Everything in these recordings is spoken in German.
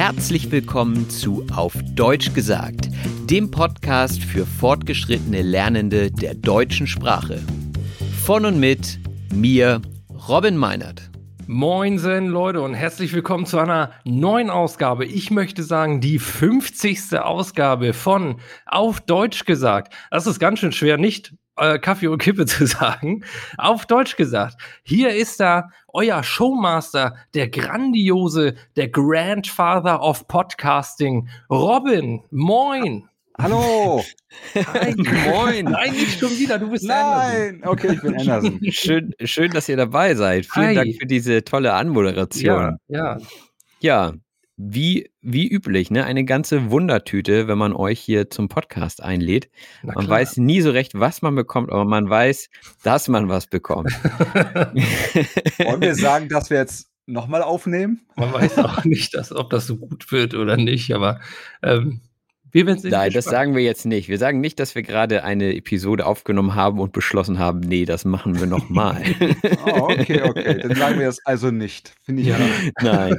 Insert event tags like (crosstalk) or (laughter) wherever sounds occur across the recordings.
Herzlich willkommen zu Auf Deutsch gesagt, dem Podcast für fortgeschrittene Lernende der deutschen Sprache. Von und mit mir, Robin Meinert. Moinsen Leute und herzlich willkommen zu einer neuen Ausgabe. Ich möchte sagen, die 50. Ausgabe von Auf Deutsch gesagt. Das ist ganz schön schwer, nicht äh, Kaffee und Kippe (laughs) zu sagen. Auf Deutsch gesagt, hier ist da euer Showmaster, der grandiose, der Grandfather of Podcasting, Robin. Moin. Hallo. Hi, (laughs) moin. Nein, nicht schon wieder. Du bist Nein. Anderson. Okay, ich bin Anderson. (laughs) Schön, schön, dass ihr dabei seid. Vielen Hi. Dank für diese tolle Anmoderation. Ja, ja. Ja, wie, wie üblich, ne? Eine ganze Wundertüte, wenn man euch hier zum Podcast einlädt. Man weiß nie so recht, was man bekommt, aber man weiß, dass man was bekommt. (laughs) Wollen wir sagen, dass wir jetzt nochmal aufnehmen? Man weiß auch nicht, dass, ob das so gut wird oder nicht, aber ähm, wir werden es Nein, das sagen wir jetzt nicht. Wir sagen nicht, dass wir gerade eine Episode aufgenommen haben und beschlossen haben, nee, das machen wir nochmal. Oh, (laughs) okay, okay. Dann sagen wir das also nicht. Finde ich Ja. (laughs) Nein.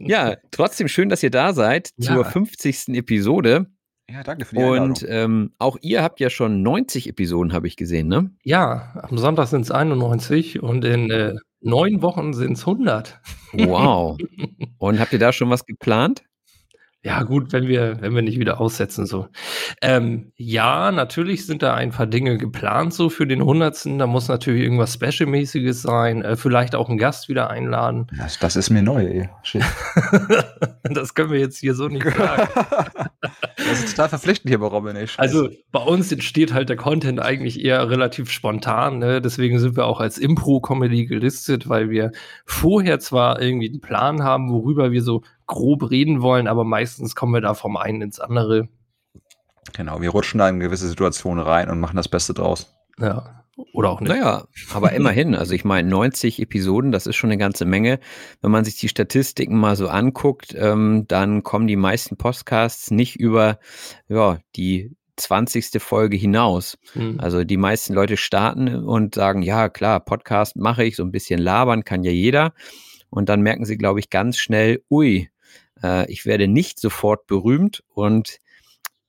Ja, trotzdem schön, dass ihr da seid Ja. zur 50. Episode. Ja, danke für die. Und ähm, auch ihr habt ja schon 90 Episoden, habe ich gesehen, ne? Ja, am Sonntag sind es 91 und in äh, neun Wochen sind es 100. Wow. (laughs) Und habt ihr da schon was geplant? Ja, gut, wenn wir, wenn wir nicht wieder aussetzen, so. Ähm, ja, natürlich sind da ein paar Dinge geplant, so für den 100. Da muss natürlich irgendwas Special-mäßiges sein, äh, vielleicht auch einen Gast wieder einladen. Das, das ist mir neu, (laughs) das können wir jetzt hier so nicht sagen. (laughs) Das ist total verpflichtend hier bei Robin, ey. Also bei uns entsteht halt der Content eigentlich eher relativ spontan. Ne? Deswegen sind wir auch als Impro-Comedy gelistet, weil wir vorher zwar irgendwie einen Plan haben, worüber wir so grob reden wollen, aber meistens kommen wir da vom einen ins andere. Genau, wir rutschen da in gewisse Situationen rein und machen das Beste draus. Ja. Oder auch nicht. Naja, aber immerhin. Also ich meine, 90 Episoden, das ist schon eine ganze Menge. Wenn man sich die Statistiken mal so anguckt, ähm, dann kommen die meisten Podcasts nicht über ja, die 20. Folge hinaus. Hm. Also die meisten Leute starten und sagen, ja klar, Podcast mache ich, so ein bisschen labern kann ja jeder. Und dann merken sie, glaube ich, ganz schnell, ui, äh, ich werde nicht sofort berühmt und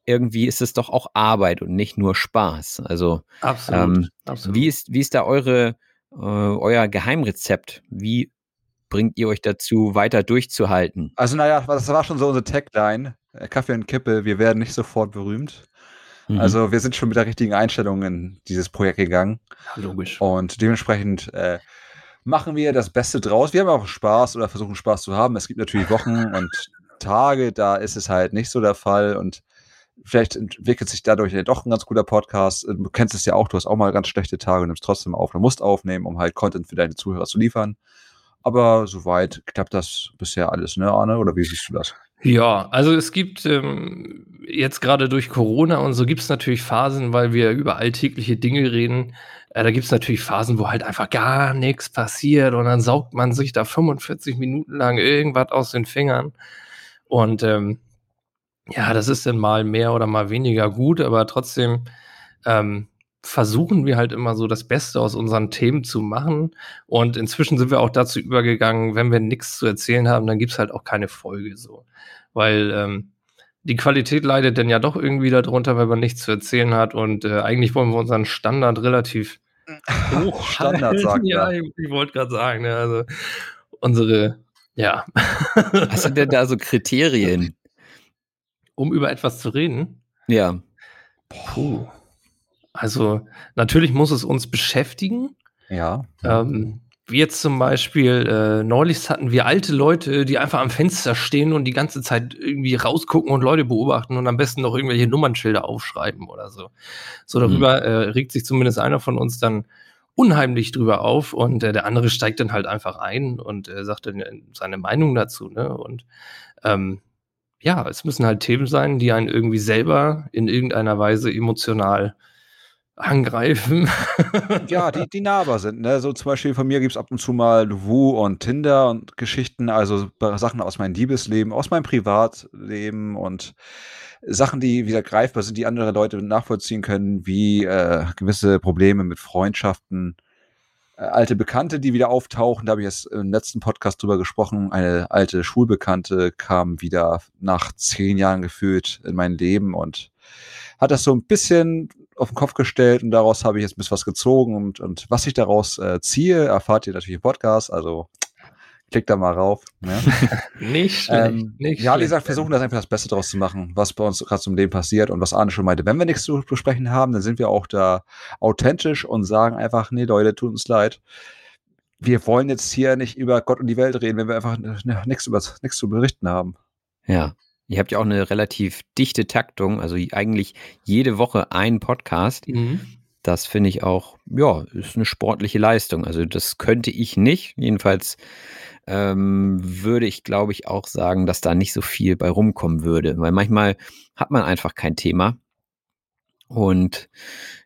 irgendwie ist es doch auch Arbeit und nicht nur Spaß. Also Absolut. ähm, absolut. wie ist, wie ist da eure, äh, euer Geheimrezept? Wie bringt ihr euch dazu, weiter durchzuhalten? Also, naja, das war schon so unsere Tagline. äh, Kaffee und Kippe, wir werden nicht sofort berühmt. Mhm. Also, wir sind schon mit der richtigen Einstellung in dieses Projekt gegangen. Logisch. Und dementsprechend äh, machen wir das Beste draus. Wir haben auch Spaß oder versuchen Spaß zu haben. Es gibt natürlich Wochen und Tage, da ist es halt nicht so der Fall. Und vielleicht entwickelt sich dadurch ja doch ein ganz guter Podcast. Du kennst es ja auch, du hast auch mal ganz schlechte Tage und nimmst trotzdem auf. Du musst aufnehmen, um halt Content für deine Zuhörer zu liefern. Aber soweit klappt das bisher alles, ne, Arne? Oder wie siehst du das? Ja, also es gibt ähm, jetzt gerade durch Corona und so gibt es natürlich Phasen, weil wir über alltägliche Dinge reden. Äh, da gibt es natürlich Phasen, wo halt einfach gar nichts passiert und dann saugt man sich da 45 Minuten lang irgendwas aus den Fingern. Und ähm, ja, das ist dann mal mehr oder mal weniger gut, aber trotzdem ähm, versuchen wir halt immer so das Beste aus unseren Themen zu machen. Und inzwischen sind wir auch dazu übergegangen, wenn wir nichts zu erzählen haben, dann gibt's halt auch keine Folge so. Weil ähm, die Qualität leidet dann ja doch irgendwie darunter, weil man nichts zu erzählen hat. Und äh, eigentlich wollen wir unseren Standard relativ hoch Standard, halten. sagt (laughs) Ja, er. ich, ich wollte gerade sagen, ne, also unsere, ja, (laughs) Hast du denn da so Kriterien? um über etwas zu reden. Ja. Puh. Also natürlich muss es uns beschäftigen. Ja. Ähm, wie jetzt zum Beispiel, äh, neulich hatten wir alte Leute, die einfach am Fenster stehen und die ganze Zeit irgendwie rausgucken und Leute beobachten und am besten noch irgendwelche Nummernschilder aufschreiben oder so. So darüber äh, regt sich zumindest einer von uns dann unheimlich drüber auf und äh, der andere steigt dann halt einfach ein und äh, sagt dann seine Meinung dazu. Ne? Und ähm, ja, es müssen halt Themen sein, die einen irgendwie selber in irgendeiner Weise emotional angreifen. ja, die, die nahbar sind. Ne? So zum Beispiel von mir gibt es ab und zu mal Wu und Tinder und Geschichten, also Sachen aus meinem Liebesleben, aus meinem Privatleben und Sachen, die wieder greifbar sind, die andere Leute nachvollziehen können, wie äh, gewisse Probleme mit Freundschaften. äh, alte Bekannte, die wieder auftauchen. Da habe ich jetzt im letzten Podcast drüber gesprochen. Eine alte Schulbekannte kam wieder nach zehn Jahren gefühlt in mein Leben und hat das so ein bisschen auf den Kopf gestellt und daraus habe ich jetzt ein bisschen was gezogen und, und was ich daraus äh, ziehe, erfahrt ihr natürlich im Podcast. Also klickt da mal rauf. Ne? (laughs) nicht schlecht. Ähm, nicht ja, wie gesagt, versuchen das einfach das Beste daraus zu machen, was bei uns gerade zum Leben passiert und was Arne schon meinte. Wenn wir nichts zu besprechen haben, dann sind wir auch da authentisch und sagen einfach, nee, Leute, tut uns leid. Wir wollen jetzt hier nicht über Gott und die Welt reden, wenn wir einfach nichts nichts zu berichten haben. Ja, Ihr habt ja auch eine relativ dichte Taktung, also eigentlich jede Woche ein Podcast. Mhm. Das finde ich auch, ja, ist eine sportliche Leistung. Also das könnte ich nicht. Jedenfalls ähm, würde ich, glaube ich, auch sagen, dass da nicht so viel bei rumkommen würde. Weil manchmal hat man einfach kein Thema. Und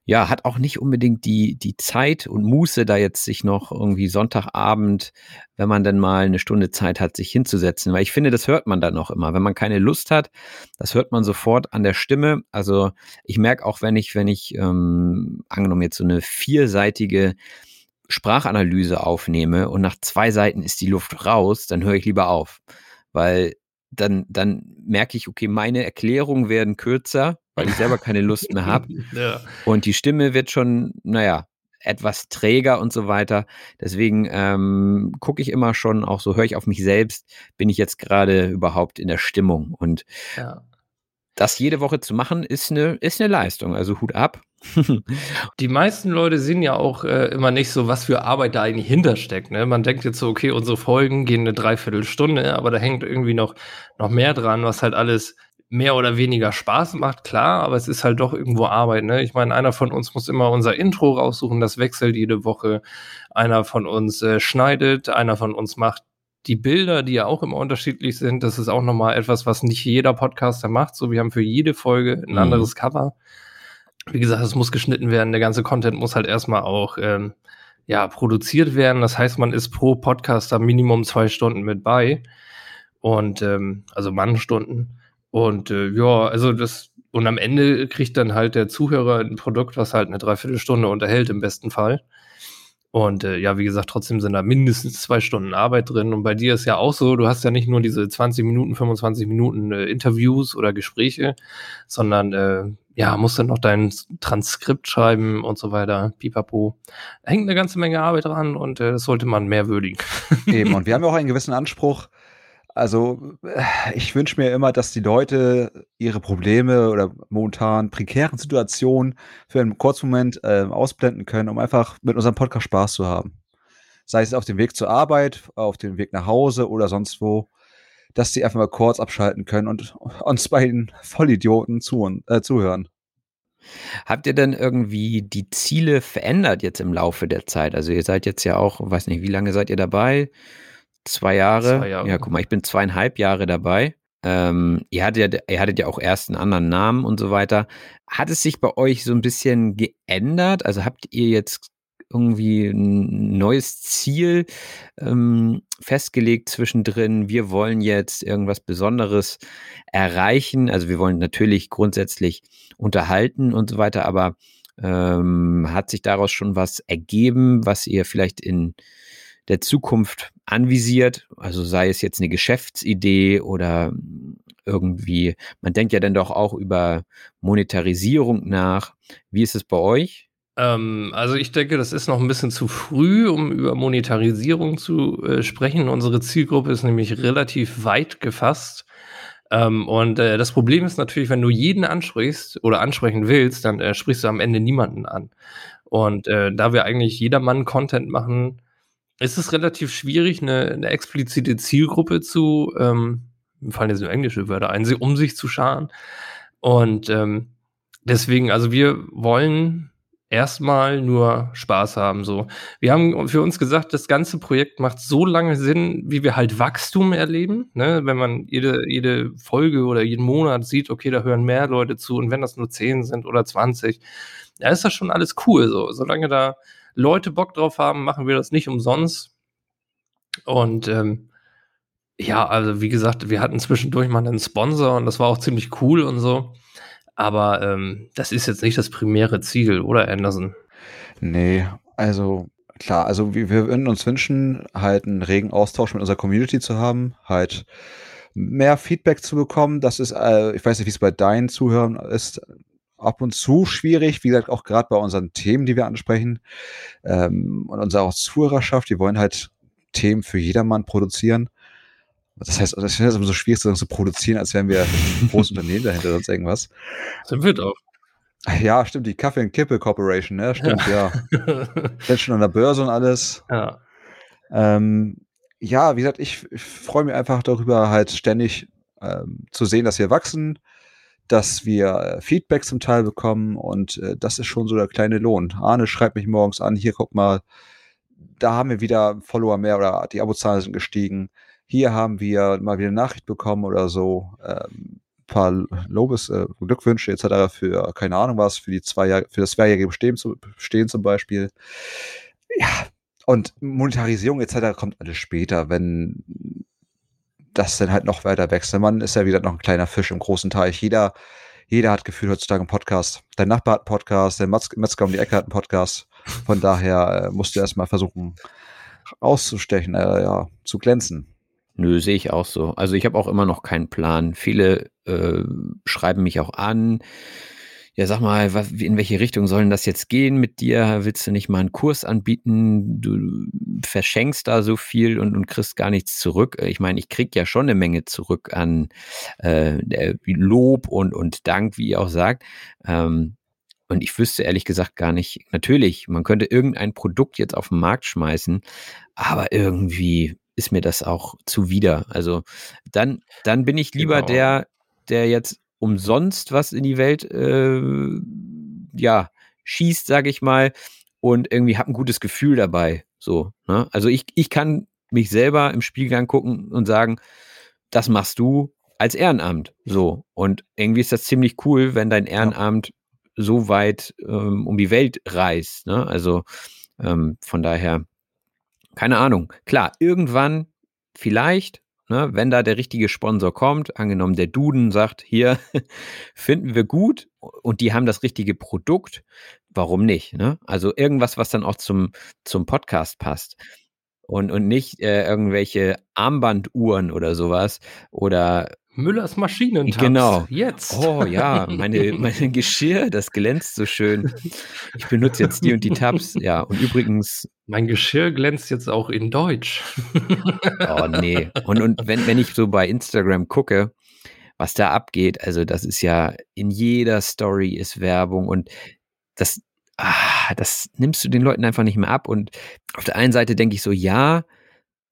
ja, hat auch nicht unbedingt die, die Zeit und Muße, da jetzt sich noch irgendwie Sonntagabend, wenn man dann mal eine Stunde Zeit hat, sich hinzusetzen. Weil ich finde, das hört man dann auch immer. Wenn man keine Lust hat, das hört man sofort an der Stimme. Also ich merke auch, wenn ich, wenn ich, ähm, angenommen jetzt so eine vierseitige Sprachanalyse aufnehme und nach zwei Seiten ist die Luft raus, dann höre ich lieber auf. Weil dann, dann merke ich, okay, meine Erklärungen werden kürzer weil ich selber keine Lust mehr habe. (laughs) ja. Und die Stimme wird schon, naja, etwas träger und so weiter. Deswegen ähm, gucke ich immer schon, auch so höre ich auf mich selbst, bin ich jetzt gerade überhaupt in der Stimmung. Und ja. das jede Woche zu machen, ist eine, ist eine Leistung. Also Hut ab. (laughs) Die meisten Leute sehen ja auch äh, immer nicht so, was für Arbeit da eigentlich hintersteckt. Ne? Man denkt jetzt so, okay, unsere Folgen gehen eine Dreiviertelstunde, aber da hängt irgendwie noch, noch mehr dran, was halt alles mehr oder weniger Spaß macht, klar, aber es ist halt doch irgendwo Arbeit. Ne? Ich meine, einer von uns muss immer unser Intro raussuchen, das wechselt jede Woche. Einer von uns äh, schneidet, einer von uns macht die Bilder, die ja auch immer unterschiedlich sind. Das ist auch nochmal etwas, was nicht jeder Podcaster macht. So, wir haben für jede Folge ein mhm. anderes Cover. Wie gesagt, es muss geschnitten werden. Der ganze Content muss halt erstmal auch ähm, ja, produziert werden. Das heißt, man ist pro Podcaster Minimum zwei Stunden mit bei. Und ähm, also Mannstunden. Und äh, ja, also das, und am Ende kriegt dann halt der Zuhörer ein Produkt, was halt eine Dreiviertelstunde unterhält, im besten Fall. Und äh, ja, wie gesagt, trotzdem sind da mindestens zwei Stunden Arbeit drin. Und bei dir ist ja auch so, du hast ja nicht nur diese 20 Minuten, 25 Minuten äh, Interviews oder Gespräche, sondern äh, ja, musst dann noch dein Transkript schreiben und so weiter, pipapo. Da hängt eine ganze Menge Arbeit dran und äh, das sollte man mehr würdigen. Eben, (laughs) und wir haben ja auch einen gewissen Anspruch, also, ich wünsche mir immer, dass die Leute ihre Probleme oder momentan prekären Situationen für einen kurzen Moment äh, ausblenden können, um einfach mit unserem Podcast Spaß zu haben. Sei es auf dem Weg zur Arbeit, auf dem Weg nach Hause oder sonst wo, dass sie einfach mal kurz abschalten können und uns bei den Vollidioten zu, äh, zuhören. Habt ihr denn irgendwie die Ziele verändert jetzt im Laufe der Zeit? Also ihr seid jetzt ja auch, weiß nicht, wie lange seid ihr dabei? Zwei Jahre. Zwei Jahre. Ja, guck mal, ich bin zweieinhalb Jahre dabei. Ähm, ihr, hattet ja, ihr hattet ja auch erst einen anderen Namen und so weiter. Hat es sich bei euch so ein bisschen geändert? Also habt ihr jetzt irgendwie ein neues Ziel ähm, festgelegt zwischendrin? Wir wollen jetzt irgendwas Besonderes erreichen. Also wir wollen natürlich grundsätzlich unterhalten und so weiter, aber ähm, hat sich daraus schon was ergeben, was ihr vielleicht in der Zukunft anvisiert, also sei es jetzt eine Geschäftsidee oder irgendwie, man denkt ja dann doch auch über Monetarisierung nach. Wie ist es bei euch? Ähm, also ich denke, das ist noch ein bisschen zu früh, um über Monetarisierung zu äh, sprechen. Unsere Zielgruppe ist nämlich relativ weit gefasst. Ähm, und äh, das Problem ist natürlich, wenn du jeden ansprichst oder ansprechen willst, dann äh, sprichst du am Ende niemanden an. Und äh, da wir eigentlich jedermann Content machen, ist es relativ schwierig, eine, eine explizite Zielgruppe zu, ähm, fallen jetzt nur englische Wörter ein, um sich zu scharen. Und ähm, deswegen, also wir wollen erstmal nur Spaß haben. So, wir haben für uns gesagt, das ganze Projekt macht so lange Sinn, wie wir halt Wachstum erleben. Ne? Wenn man jede, jede Folge oder jeden Monat sieht, okay, da hören mehr Leute zu und wenn das nur 10 sind oder 20, ja, ist das schon alles cool. So, solange da Leute Bock drauf haben, machen wir das nicht umsonst. Und ähm, ja, also wie gesagt, wir hatten zwischendurch mal einen Sponsor und das war auch ziemlich cool und so. Aber ähm, das ist jetzt nicht das primäre Ziel, oder Anderson? Nee, also klar, also wir, wir würden uns wünschen, halt einen regen Austausch mit unserer Community zu haben, halt mehr Feedback zu bekommen. Das ist, äh, ich weiß nicht, wie es bei deinen Zuhörern ist, ab und zu schwierig, wie gesagt, auch gerade bei unseren Themen, die wir ansprechen. Ähm, und unsere Zuhörerschaft, die wollen halt Themen für jedermann produzieren. Das heißt, finde es immer so schwierig, zu produzieren, als wären wir ein großes Unternehmen dahinter, sonst irgendwas. Sind wir doch. Ja, stimmt, die Kaffee und Kippe Corporation, ne? Stimmt, ja. ja. (laughs) Jetzt schon an der Börse und alles. Ja. Ähm, ja, wie gesagt, ich, ich freue mich einfach darüber, halt ständig ähm, zu sehen, dass wir wachsen, dass wir äh, Feedback zum Teil bekommen und äh, das ist schon so der kleine Lohn. Arne schreibt mich morgens an, hier guck mal, da haben wir wieder Follower mehr oder die Abozahlen sind gestiegen. Hier haben wir mal wieder eine Nachricht bekommen oder so. Ähm, paar Lobes, äh, Glückwünsche etc. für, keine Ahnung was, für die zwei Jahre, für das zweijährige Bestehen, Bestehen zum Beispiel. Ja, und Monetarisierung etc. kommt alles später, wenn das dann halt noch weiter wächst. Der Mann ist ja wieder noch ein kleiner Fisch im großen Teich. Jeder, jeder hat gefühlt heutzutage einen Podcast. Dein Nachbar hat einen Podcast, der Metzger um die Ecke hat einen Podcast. Von daher äh, musst du erstmal versuchen, auszustechen, äh, ja, zu glänzen. Nö, sehe ich auch so. Also ich habe auch immer noch keinen Plan. Viele äh, schreiben mich auch an. Ja, sag mal, was, in welche Richtung soll denn das jetzt gehen mit dir? Willst du nicht mal einen Kurs anbieten? Du verschenkst da so viel und, und kriegst gar nichts zurück. Ich meine, ich krieg ja schon eine Menge zurück an äh, Lob und, und Dank, wie ihr auch sagt. Ähm, und ich wüsste ehrlich gesagt gar nicht, natürlich, man könnte irgendein Produkt jetzt auf den Markt schmeißen, aber irgendwie ist mir das auch zuwider. Also dann, dann bin ich lieber genau. der, der jetzt umsonst was in die Welt äh, ja, schießt, sage ich mal, und irgendwie habe ein gutes Gefühl dabei. So, ne? Also ich, ich kann mich selber im Spielgang gucken und sagen, das machst du als Ehrenamt. So. Und irgendwie ist das ziemlich cool, wenn dein Ehrenamt so weit ähm, um die Welt reist. Ne? Also ähm, von daher keine Ahnung. Klar, irgendwann vielleicht, ne, wenn da der richtige Sponsor kommt, angenommen der Duden sagt, hier (laughs) finden wir gut und die haben das richtige Produkt, warum nicht? Ne? Also irgendwas, was dann auch zum, zum Podcast passt. Und, und nicht äh, irgendwelche Armbanduhren oder sowas oder Müllers Maschinen. Genau. Jetzt. Oh ja, meine, (laughs) mein Geschirr, das glänzt so schön. Ich benutze jetzt die und die Tabs. Ja, und übrigens. Mein Geschirr glänzt jetzt auch in Deutsch. (laughs) oh nee. Und, und wenn, wenn ich so bei Instagram gucke, was da abgeht, also das ist ja in jeder Story ist Werbung und das, ah, das nimmst du den Leuten einfach nicht mehr ab. Und auf der einen Seite denke ich so, ja,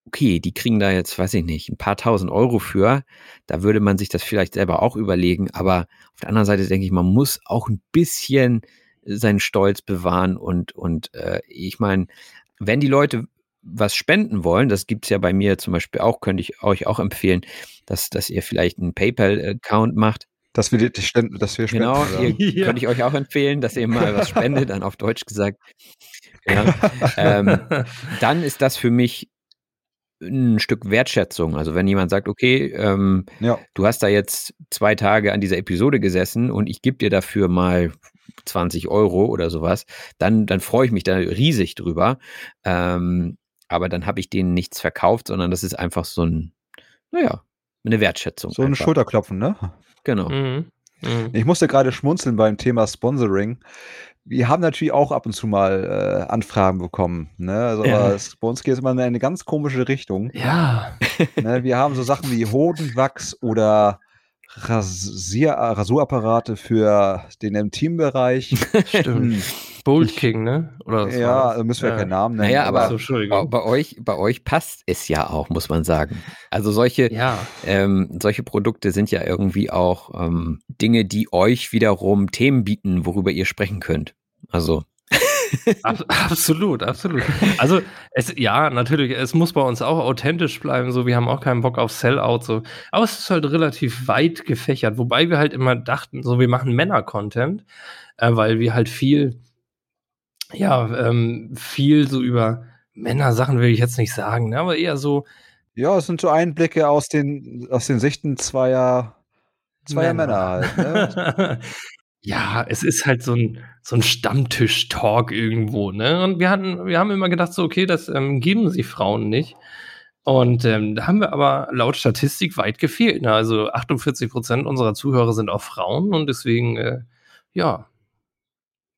okay, die kriegen da jetzt, weiß ich nicht, ein paar tausend Euro für. Da würde man sich das vielleicht selber auch überlegen. Aber auf der anderen Seite denke ich, man muss auch ein bisschen seinen Stolz bewahren. Und, und äh, ich meine, wenn die Leute was spenden wollen, das gibt es ja bei mir zum Beispiel auch, könnte ich euch auch empfehlen, dass, dass ihr vielleicht einen PayPal-Account macht. Dass wir, die, dass wir spenden. Genau, ihr, (laughs) ja. könnte ich euch auch empfehlen, dass ihr mal was spendet, dann auf Deutsch gesagt. (laughs) Ja. ähm, dann ist das für mich ein Stück Wertschätzung. Also wenn jemand sagt, okay, ähm, ja. du hast da jetzt zwei Tage an dieser Episode gesessen und ich gebe dir dafür mal 20 Euro oder sowas, dann, dann freue ich mich da riesig drüber. Ähm, aber dann habe ich denen nichts verkauft, sondern das ist einfach so ein, naja, eine Wertschätzung. So ein Schulterklopfen, ne? Genau. Mhm. Mhm. Ich musste gerade schmunzeln beim Thema Sponsoring wir haben natürlich auch ab und zu mal äh, Anfragen bekommen. Ne? Also ja. es, bei uns geht es immer in eine ganz komische Richtung. Ja. (laughs) Ne? Wir haben so Sachen wie Hodenwachs oder Rasier Rasurapparate für den Intimbereich. (laughs) Stimmt. Hm. Bold King, ne? Oder ja, da müssen wir ja. keinen Namen nennen. Naja, aber, aber bei, bei, euch, bei euch passt es ja auch, muss man sagen. Also solche, ja. ähm, solche Produkte sind ja irgendwie auch ähm, Dinge, die euch wiederum Themen bieten, worüber ihr sprechen könnt. Also (laughs) absolut, absolut. Also es, ja, natürlich, es muss bei uns auch authentisch bleiben, so wir haben auch keinen Bock auf Sellout, so. Aber es ist halt relativ weit gefächert, wobei wir halt immer dachten, so wir machen Männer-Content, äh, weil wir halt viel, ja, ähm, viel so über Männer-Sachen will ich jetzt nicht sagen, ne, aber eher so. Ja, es sind so Einblicke aus den, aus den Sichten zweier, zweier Männer, Männer halt. Ne? (laughs) Ja, es ist halt so ein so 'n Stammtisch-Talk irgendwo, ne? Und wir hatten wir haben immer gedacht so: „Okay, das, ähm, geben sich Frauen nicht.“ Und, ähm, da haben wir aber laut Statistik weit gefehlt, ne? Also 48% unserer Zuhörer sind auch Frauen und deswegen, äh, ja.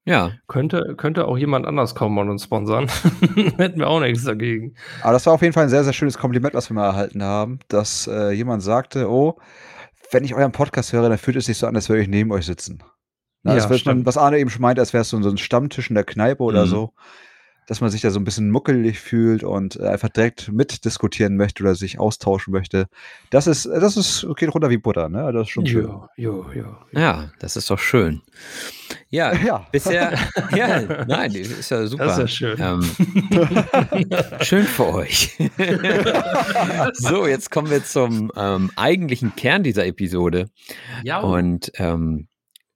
Ja. Könnte könnte auch jemand anders kommen und uns sponsern. (laughs) Hätten wir auch nix dagegen. Aber das war auf jeden Fall 'n sehr, sehr schönes Kompliment, was wir mal erhalten haben, dass, äh, jemand sagte: „Oh, wenn ich euren Podcast höre, dann fühlt es sich so an, als würde ich neben euch sitzen.“ Ne, Ja, würde man was Arne eben schon meinte, als wäre es so 'n so 'n Stammtisch in der Kneipe oder Mhm. so, dass man sich da so 'n bisschen muckelig fühlt und, äh, einfach direkt mitdiskutieren möchte oder sich austauschen möchte. Das ist das ist geht runter wie Butter, ne? Das ist schon schön. Ja, ja, ja. Ja, das ist doch schön. Ja, (laughs) Ja. bisher (laughs) ja, nein, das ist ja super. Das ist ja schön. Ähm, (laughs) schön für euch. So, jetzt kommen wir zum, ähm, eigentlichen Kern dieser Episode. Ja. Und, ähm,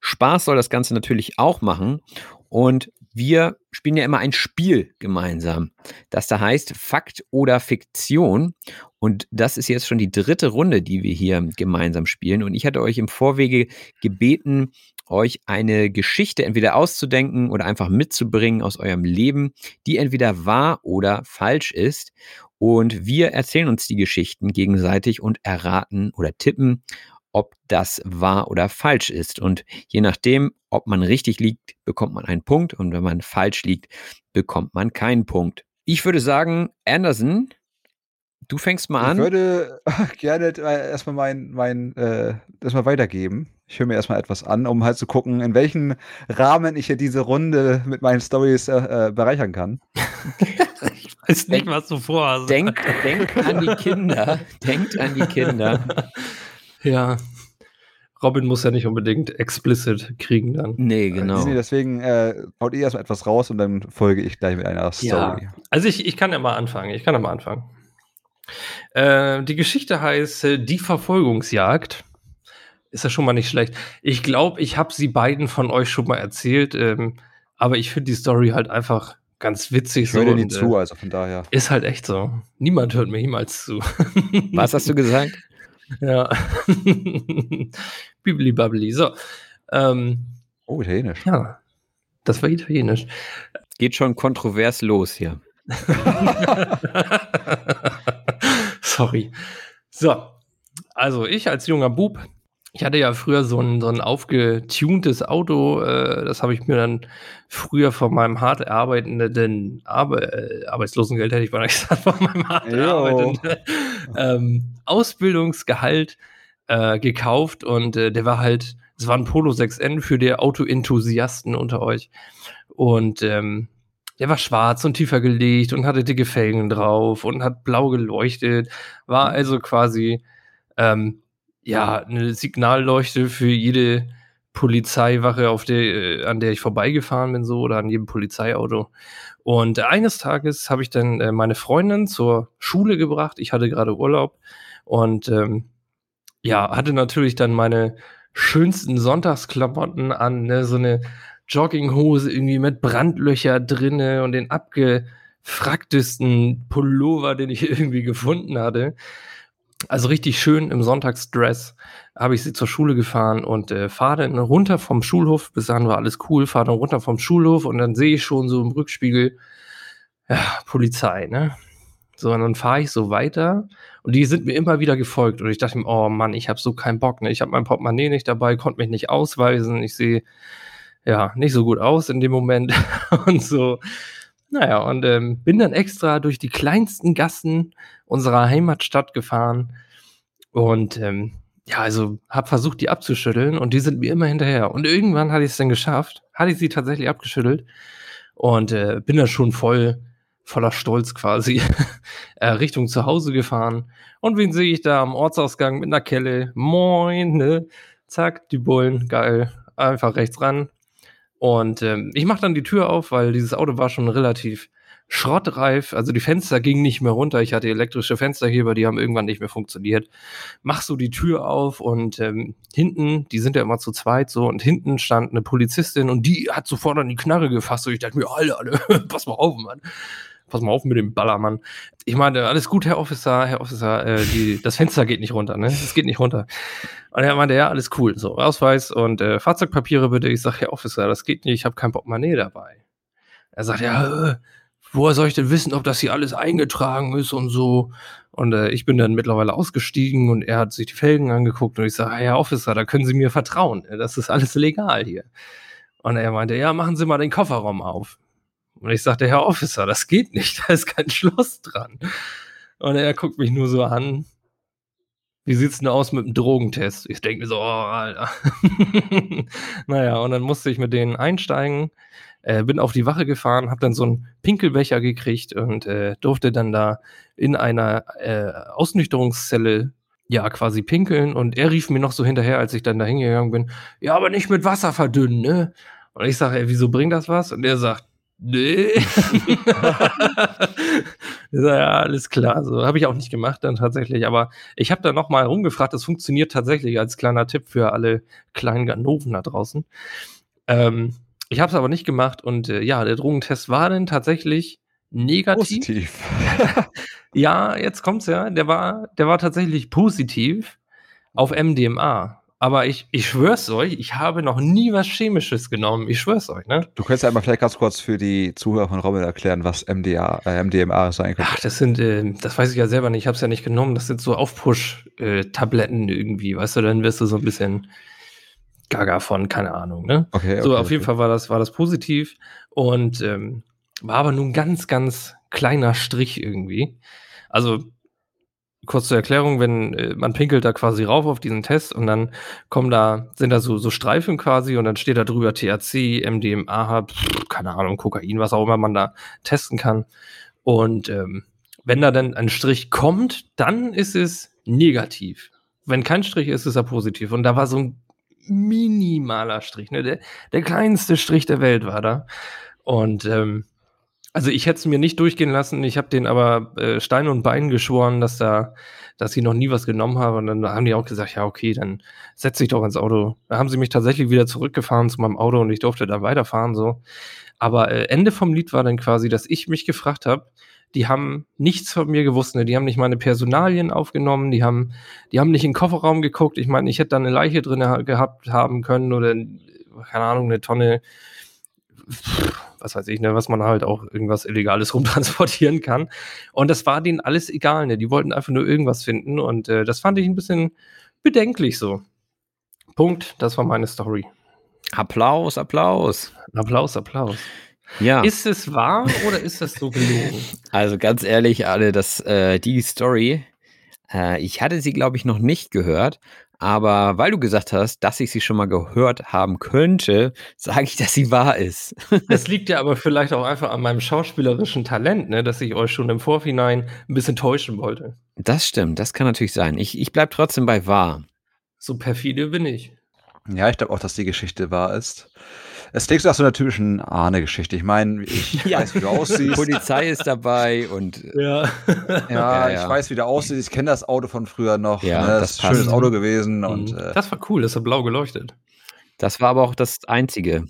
Spaß soll das Ganze natürlich auch machen. Und wir spielen ja immer ein Spiel gemeinsam, das da heißt Fakt oder Fiktion. Und das ist jetzt schon die dritte Runde, die wir hier gemeinsam spielen. Und ich hatte euch im Vorwege gebeten, euch eine Geschichte entweder auszudenken oder einfach mitzubringen aus eurem Leben, die entweder wahr oder falsch ist. Und wir erzählen uns die Geschichten gegenseitig und erraten oder tippen, ob das wahr oder falsch ist. Und je nachdem, ob man richtig liegt, bekommt man einen Punkt. Und wenn man falsch liegt, bekommt man keinen Punkt. Ich würde sagen, Anderson, du fängst mal Ich an. würde (laughs) gerne äh, erst mal mein mein, äh das mal weitergeben. Ich höre mir erst mal etwas an, um halt zu gucken, in welchem Rahmen ich hier diese Runde mit meinen Storys, äh, äh, bereichern kann. (laughs) Ich weiß nicht, was du vorhast. Denk, denk an die Kinder. (laughs) Denkt an die Kinder. Ja. Robin muss ja nicht unbedingt explicit kriegen dann. Nee, genau. ne, deswegen, äh, haut ihr erst mal etwas raus und dann folge ich gleich mit einer Story. Also ich ich kann ja mal anfangen. Ich kann ja mal anfangen. Äh, die Geschichte heißt, äh, „Die Verfolgungsjagd“. Ist ja schon mal nicht schlecht. Ich glaube, ich habe sie beiden von euch schon mal erzählt, ähm, aber ich finde die Story halt einfach ganz witzig Ich höre dir nie und, zu, äh, also von daher. ist halt echt so. Niemand hört mir jemals zu. Was hast du gesagt? (laughs) Ja. (laughs) Bibli-Babli. So, ähm, Oh, italienisch. ja, das war italienisch. Geht schon kontrovers los hier. (laughs) Sorry. So, also ich als junger Bub, ich hatte ja früher so ein so 'n aufgetuntes Auto, äh, das habe ich mir dann früher von meinem hart erarbeitenden Arbe äh, Arbeitslosengeld hätte ich beinahe (laughs) gesagt, von meinem hart erarbeitenden, ähm, Ausbildungsgehalt, äh, gekauft und, äh, der war halt es war 'n Polo 6N für die Autoenthusiasten unter euch. Und, ähm, der war schwarz und tiefer gelegt und hatte dicke Felgen drauf und hat blau geleuchtet. War also quasi, ähm, ja, 'ne Signalleuchte für jede Polizeiwache, auf der äh, an der ich vorbeigefahren bin so oder an jedem Polizeiauto. Und eines Tages habe ich dann, äh, meine Freundin zur Schule gebracht. Ich hatte grade Urlaub und, ähm, ja, hatte natürlich dann meine schönsten Sonntagsklamotten an, ne? So 'ne Jogginghose irgendwie mit Brandlöcher drinne und den abgefracktesten Pullover, den ich (laughs) irgendwie gefunden hatte. Also, richtig schön im Sonntagsdress habe ich sie zur Schule gefahren und, äh, fahre dann runter vom Schulhof. Bis dahin war alles cool, fahre dann runter vom Schulhof und dann sehe ich schon so im Rückspiegel, ja, Polizei, ne? So, und dann fahre ich so weiter und die sind mir immer wieder gefolgt und ich dachte mir: „Oh Mann, ich habe so keinen Bock, ne?“ Ich habe mein Portemonnaie nicht dabei, konnte mich nicht ausweisen. Ich sehe, ja, nicht so gut aus in dem Moment (laughs) und so. Na ja, und, ähm, bin dann extra durch die kleinsten Gassen unserer Heimatstadt gefahren und, ähm, ja, also, habe versucht, die abzuschütteln und die sind mir immer hinterher. Und irgendwann hatte ich's dann geschafft, hatte ich sie tatsächlich abgeschüttelt und, äh, bin dann schon voll voller Stolz quasi, (laughs) äh, Richtung zu Hause gefahren. Und wen sehe ich da am Ortsausgang mit 'ner Kelle? Moin, ne? Zack, die Bullen, geil. Einfach rechts ran. Und, ähm, ich mache dann die Tür auf, weil dieses Auto war schon relativ schrottreif. Also, die Fenster gingen nicht mehr runter. Ich hatte elektrische Fensterheber, die haben irgendwann nicht mehr funktioniert. Mache so die Tür auf und, ähm, hinten die sind ja immer zu zweit so und hinten stand 'ne Polizistin und die hat sofort an die Knarre gefasst und ich dachte mir: „Alter, ne, (laughs) pass mal auf, Mann. Pass mal auf mit dem Ballermann.“ Ich meinte: „Alles gut, Herr Officer, Herr Officer, äh, die das Fenster geht nicht runter, ne? Es geht nicht runter.“ Und er meinte, ja, alles cool, so Ausweis und äh, Fahrzeugpapiere bitte. Ich sage, ja, Officer, das geht nicht, ich habe kein Portemonnaie dabei. Er sagt, ja, äh, woher soll ich denn wissen, ob das hier alles eingetragen ist und so. Und äh, ich bin dann mittlerweile ausgestiegen und er hat sich die Felgen angeguckt und ich sage, Herr Officer, da können Sie mir vertrauen, das ist alles legal hier. Und er meinte, ja, machen Sie mal den Kofferraum auf. Und ich sagte, Herr Officer, das geht nicht, (laughs) da ist kein Schloss dran. Und er guckt mich nur so an. Wie sieht's denn aus mit dem Drogentest? Ich denke mir so, oh, Alter. (laughs) naja, und dann musste ich mit denen einsteigen, äh, bin auf die Wache gefahren, habe dann so einen Pinkelbecher gekriegt und äh, durfte dann da in einer äh, Ausnüchterungszelle ja quasi pinkeln. Und er rief mir noch so hinterher, als ich dann da hingegangen bin, ja, aber nicht mit Wasser verdünnen, ne? Und ich sage, wieso bringt das was? Und er sagt, Nee. (laughs) ja, alles klar. So habe ich auch nicht gemacht dann tatsächlich. Aber ich habe da nochmal rumgefragt. Das funktioniert tatsächlich als kleiner Tipp für alle kleinen Ganoven da draußen. Ähm, ich habe es aber nicht gemacht und äh, ja, der Drogentest war dann tatsächlich negativ. Positiv. (laughs) ja, jetzt kommt's ja. Der war, der war tatsächlich positiv auf MDMA. Aber ich, ich schwör's euch, ich habe noch nie was Chemisches genommen. Ich schwör's euch, ne? Du könntest einmal vielleicht ganz kurz für die Zuhörer von Rommel erklären, was MDA, äh, MDMA sein könnte. Ach, das sind, äh, das weiß ich ja selber nicht, ich hab's ja nicht genommen. Das sind so Aufpush-Tabletten irgendwie, weißt du, dann wirst du so ein bisschen gaga von, keine Ahnung, ne? Okay, okay so, auf okay. jeden Fall war das, war das positiv und ähm, war aber nur ein ganz, ganz kleiner Strich irgendwie. Also kurz zur Erklärung, wenn äh, man pinkelt da quasi rauf auf diesen Test und dann kommen da, sind da so, so Streifen quasi und dann steht da drüber THC, MDMA, keine Ahnung, Kokain, was auch immer man da testen kann. Und ähm, wenn da dann ein Strich kommt, dann ist es negativ. Wenn kein Strich ist, ist er positiv. Und da war so ein minimaler Strich, ne? Der, der kleinste Strich der Welt war da. Und ähm, also ich hätte es mir nicht durchgehen lassen. Ich habe den aber äh, Stein und Bein geschworen, dass da, dass ich noch nie was genommen habe. Und dann haben die auch gesagt, ja okay, dann setz dich doch ins Auto. Da haben sie mich tatsächlich wieder zurückgefahren zu meinem Auto und ich durfte dann weiterfahren so. Aber äh, Ende vom Lied war dann quasi, dass ich mich gefragt habe. Die haben nichts von mir gewusst, ne? Die haben nicht meine Personalien aufgenommen, die haben, die haben nicht in den Kofferraum geguckt. Ich meine, ich hätte da eine Leiche drin gehabt haben können oder keine Ahnung, eine Tonne was weiß ich, ne, was man halt auch irgendwas Illegales (laughs) rumtransportieren kann. Und das war denen alles egal, ne? Die wollten einfach nur irgendwas finden und äh, das fand ich ein bisschen bedenklich so. Punkt, das war meine Story. Applaus, Applaus. Applaus, Applaus. Ja. Ist es wahr oder ist das so gelogen? (laughs) Also ganz ehrlich, alle, das, äh, die Story, äh, ich hatte sie, glaube ich, noch nicht gehört, aber weil du gesagt hast, dass ich sie schon mal gehört haben könnte, sage ich, dass sie wahr ist. (laughs) Das liegt ja aber vielleicht auch einfach an meinem schauspielerischen Talent, ne, dass ich euch schon im Vorhinein ein bisschen täuschen wollte. Das stimmt, das kann natürlich sein. Ich, ich bleibe trotzdem bei wahr. So perfide bin ich. Ja, ich glaube auch, dass die Geschichte wahr ist. Es klingt so nach so einer typischen Ahne-Geschichte. Ich meine, ich (laughs) Ja. weiß, wie du aussiehst. Polizei ist dabei und Ja. Ja, Ja, ich ja. weiß, wie du aussiehst. Ich kenne das Auto von früher noch. Ja, ne? das das ist ein schönes Auto gewesen. Und äh, das war cool, das hat blau geleuchtet. das war aber auch das Einzige.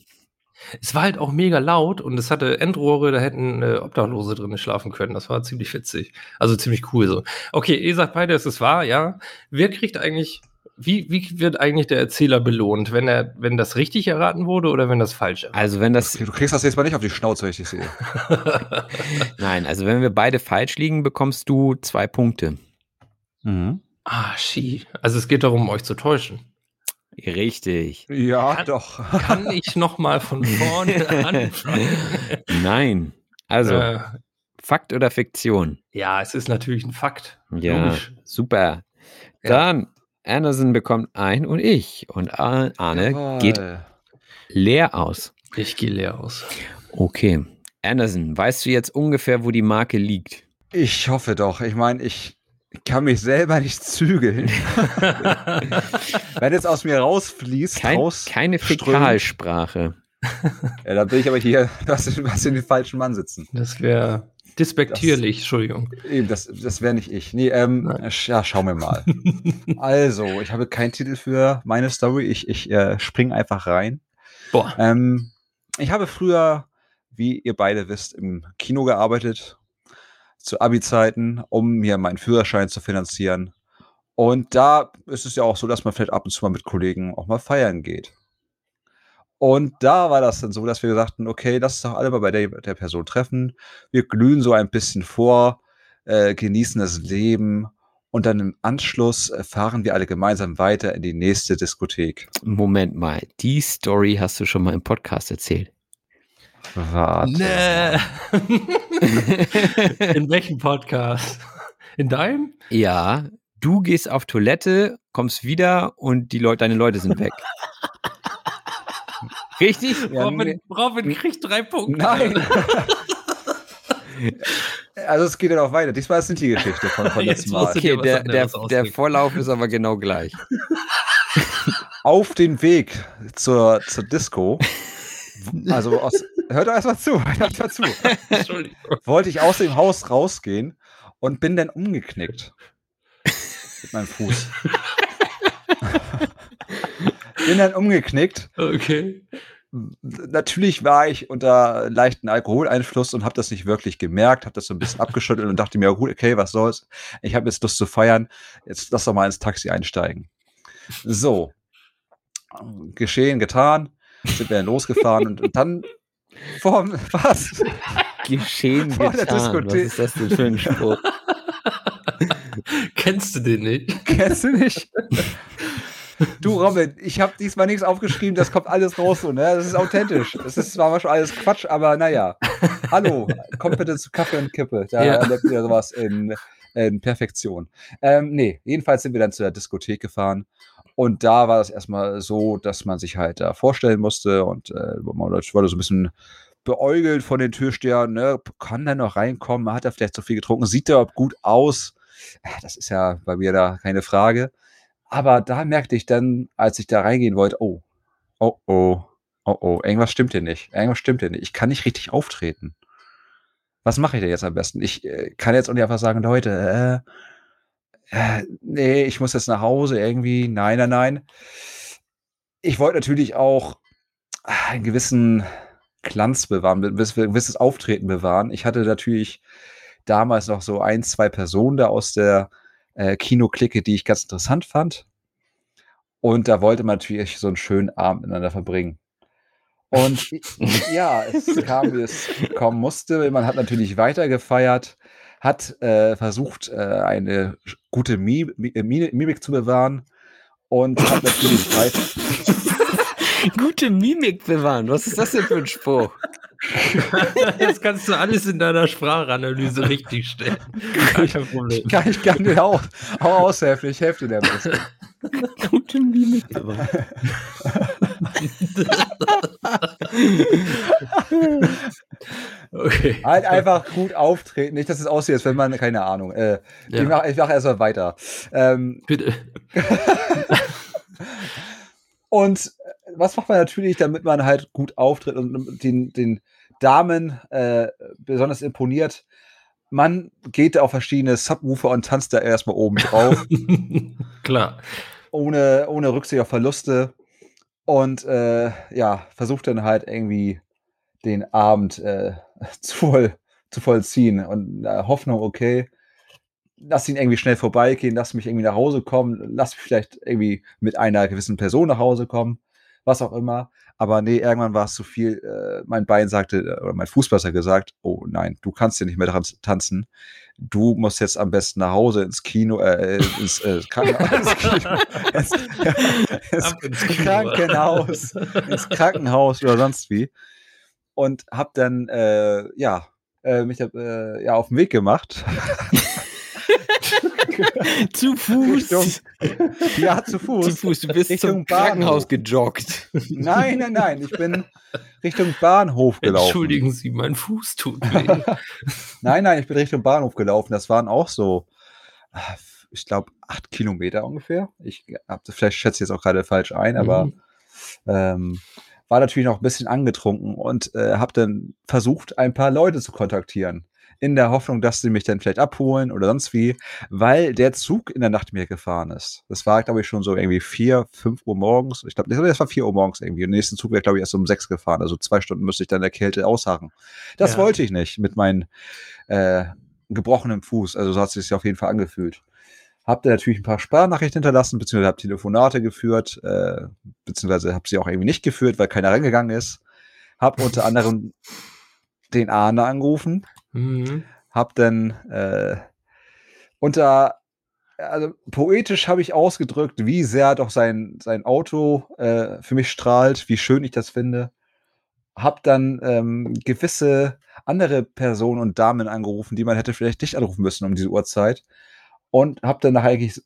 Es war halt auch mega laut und es hatte Endrohre, da hätten äh, Obdachlose drin schlafen können. Das war ziemlich witzig. Also ziemlich cool so. Okay, ihr sagt beide, es ist wahr, ja. Wer kriegt eigentlich, wie, wie wird eigentlich der Erzähler belohnt? Wenn er, wenn das richtig erraten wurde oder wenn das falsch erraten Also wenn das, du kriegst das jetzt mal nicht auf die Schnauze, wenn ich sehe. (laughs) nein, also wenn wir beide falsch liegen, bekommst du zwei Punkte. Mhm. Ah, schi. Also es geht darum, euch zu täuschen. Richtig. Ja, Kann- doch. Kann ich noch mal von (laughs) vorne anfangen? Nein. Also, äh, Fakt oder Fiktion? ja, es ist natürlich ein Fakt. Ja, Logisch. super. Ja. Dann, Anderson bekommt ein und ich. Und Ar- Arne geht Jawohl. leer aus. Ich gehe leer aus. Okay. Anderson, weißt du jetzt ungefähr, wo die Marke liegt? Ich hoffe doch. Ich meine, ich kann mich selber nicht zügeln. (laughs) Wenn es aus mir rausfließt, Kein, raus, keine Fäkalsprache. Ja, dann bin ich aber hier, (laughs) was, was in den falschen Mann sitzen. Das wäre despektierlich, Entschuldigung. Eben, das, das wäre nicht ich. Nee, ähm, Nein. sch- ja, schauen wir mal. (laughs) also, ich habe keinen Titel für meine Story. Ich, ich äh, spring einfach rein. Boah. Ähm, ich habe früher, wie ihr beide wisst, im Kino gearbeitet, zu Abi-Zeiten, um mir meinen Führerschein zu finanzieren. Und da ist es ja auch so, dass man vielleicht ab und zu mal mit Kollegen auch mal feiern geht. Und da war das dann so, dass wir sagten, okay, lass uns doch alle mal bei der, der Person treffen. Wir glühen so ein bisschen vor, äh, genießen das Leben und dann im Anschluss äh, fahren wir alle gemeinsam weiter in die nächste Diskothek. Moment mal, die Story hast du schon mal im Podcast erzählt. Warte. Nee. (laughs) In welchem Podcast? In deinem? Ja, du gehst auf Toilette, kommst wieder und die Leute, deine Leute sind weg. (laughs) Richtig? Ja, Robin. Robin kriegt drei Punkte. Nein. (laughs) also es geht ja noch weiter. Diesmal ist nicht die Geschichte von, von Jetzt letztem Mal. Okay, der, der, der. Vorlauf ist aber genau gleich. (laughs) Auf dem Weg zur, zur Disco, also aus, hört doch erstmal zu, (laughs) hört erst mal zu, Entschuldigung. wollte ich aus dem Haus rausgehen und bin dann umgeknickt. Mit meinem Fuß. Bin dann umgeknickt. Okay. Natürlich war ich unter leichten Alkoholeinfluss und habe das nicht wirklich gemerkt, habe das so ein bisschen abgeschüttelt und dachte mir, gut, okay, was soll's. Ich habe jetzt Lust zu feiern. Jetzt lass doch mal ins Taxi einsteigen. So. Geschehen, getan. Sind wir dann losgefahren und, und dann vor (laughs) was? Geschehen Vor der getan. Was Diskothek. ist das denn für ein Spruch? (laughs) Kennst du den nicht? Kennst du nicht? Du, Robin, ich habe diesmal nichts aufgeschrieben, das kommt alles raus so, ne? Das ist authentisch. Das ist zwar schon alles Quatsch, aber naja. Hallo, kommt bitte zu Kaffee und Kippe. Da Ja. erlebt ihr sowas in, in Perfektion. Ähm, nee, jedenfalls sind wir dann zu der Diskothek gefahren. Und da war es erstmal so, dass man sich halt da vorstellen musste und äh, man wurde so ein bisschen beäugelt von den Türstehern, ne? Kann der noch reinkommen? Hat er vielleicht zu viel getrunken? Sieht er überhaupt gut aus? Das ist ja bei mir da keine Frage. Aber da merkte ich dann, als ich da reingehen wollte, oh, oh, oh, oh, oh, irgendwas stimmt hier nicht. Irgendwas stimmt hier nicht. Ich kann nicht richtig auftreten. Was mache ich denn jetzt am besten? Ich äh, kann jetzt auch nicht einfach sagen, Leute, äh, äh, nee, ich muss jetzt nach Hause irgendwie. Nein, nein, nein. Ich wollte natürlich auch einen gewissen Glanz bewahren, ein gewisses Auftreten bewahren. Ich hatte natürlich damals noch so ein, zwei Personen da aus der äh, Kinoklicke, die ich ganz interessant fand. Und da wollte man natürlich so einen schönen Abend miteinander verbringen. Und (laughs) ja, es kam, wie es kommen musste. Man hat natürlich weiter gefeiert, hat äh, versucht, äh, eine gute Mi Mi Mi Mimik zu bewahren und hat natürlich (laughs) weiter. Gute Mimik bewahren. Was ist das denn für ein Spruch? Jetzt kannst du alles in deiner Sprachanalyse (laughs) richtig stellen. Gar kein Problem. Kann ich kann dir auch, auch aushelfen. Ich helfe dir ein bisschen. Gute Mimik bewahren. (laughs) Okay. Halt einfach gut auftreten. Nicht, dass es aussieht, als wenn man, keine Ahnung. Äh, Ja. Ich mache ich mach erstmal weiter. Ähm, Bitte. (laughs) Und was macht man natürlich, damit man halt gut auftritt und den, den Damen äh, besonders imponiert? Man geht auf verschiedene Subwoofer und tanzt da erstmal oben drauf, (laughs) Klar. ohne, ohne Rücksicht auf Verluste. Und äh, ja, versucht dann halt irgendwie den Abend äh, (laughs) zu, voll, zu vollziehen. Und äh, Hoffnung, okay, lass ihn irgendwie schnell vorbeigehen, lass mich irgendwie nach Hause kommen, lass mich vielleicht irgendwie mit einer gewissen Person nach Hause kommen, was auch immer. Aber nee, irgendwann war es zu viel. Äh, mein Bein sagte, äh, oder mein Fuß besser gesagt, oh nein, du kannst hier nicht mehr dran tanzen. Du musst jetzt am besten nach Hause ins Kino, äh, ins, äh, Krankenhaus, ins, (laughs) ins, ins. (laughs) Krankenhaus, ins Krankenhaus oder sonst wie. Und hab dann, äh, ja, äh, mich äh, ja, auf den Weg gemacht. (laughs) Zu Fuß. Richtung- ja, zu Fuß. Zu Fuß. Du bist Richtung zum Krankenhaus Bahnhof. gejoggt. Nein, nein, nein. Ich bin Richtung Bahnhof gelaufen. Entschuldigen Sie, mein Fuß tut weh. (laughs) Nein, nein, ich bin Richtung Bahnhof gelaufen. Das waren auch so, ich glaube, acht Kilometer ungefähr. Ich hab, vielleicht schätze ich jetzt auch gerade falsch ein, aber Mhm. ähm, war natürlich noch ein bisschen angetrunken und äh, habe dann versucht, ein paar Leute zu kontaktieren. In der Hoffnung, dass sie mich dann vielleicht abholen oder sonst wie, weil der Zug in der Nacht mir gefahren ist. Das war, glaube ich, schon so irgendwie vier, fünf Uhr morgens. Ich glaube, das war vier Uhr morgens irgendwie. Und der nächste Zug wäre, glaube ich, erst um sechs gefahren. Also zwei Stunden müsste ich dann der Kälte ausharren. Das Ja. wollte ich nicht mit meinem äh, gebrochenen Fuß. Also so hat es sich auf jeden Fall angefühlt. Hab da natürlich ein paar Sprachnachrichten hinterlassen, beziehungsweise habe Telefonate geführt, äh, beziehungsweise habe sie auch irgendwie nicht geführt, weil keiner reingegangen ist. Hab unter (laughs) anderem den Arne angerufen, Mhm. hab dann äh, unter also poetisch habe ich ausgedrückt, wie sehr doch sein, sein Auto äh, für mich strahlt, wie schön ich das finde. Hab dann ähm, gewisse andere Personen und Damen angerufen, die man hätte vielleicht nicht anrufen müssen um diese Uhrzeit. Und hab dann eigentlich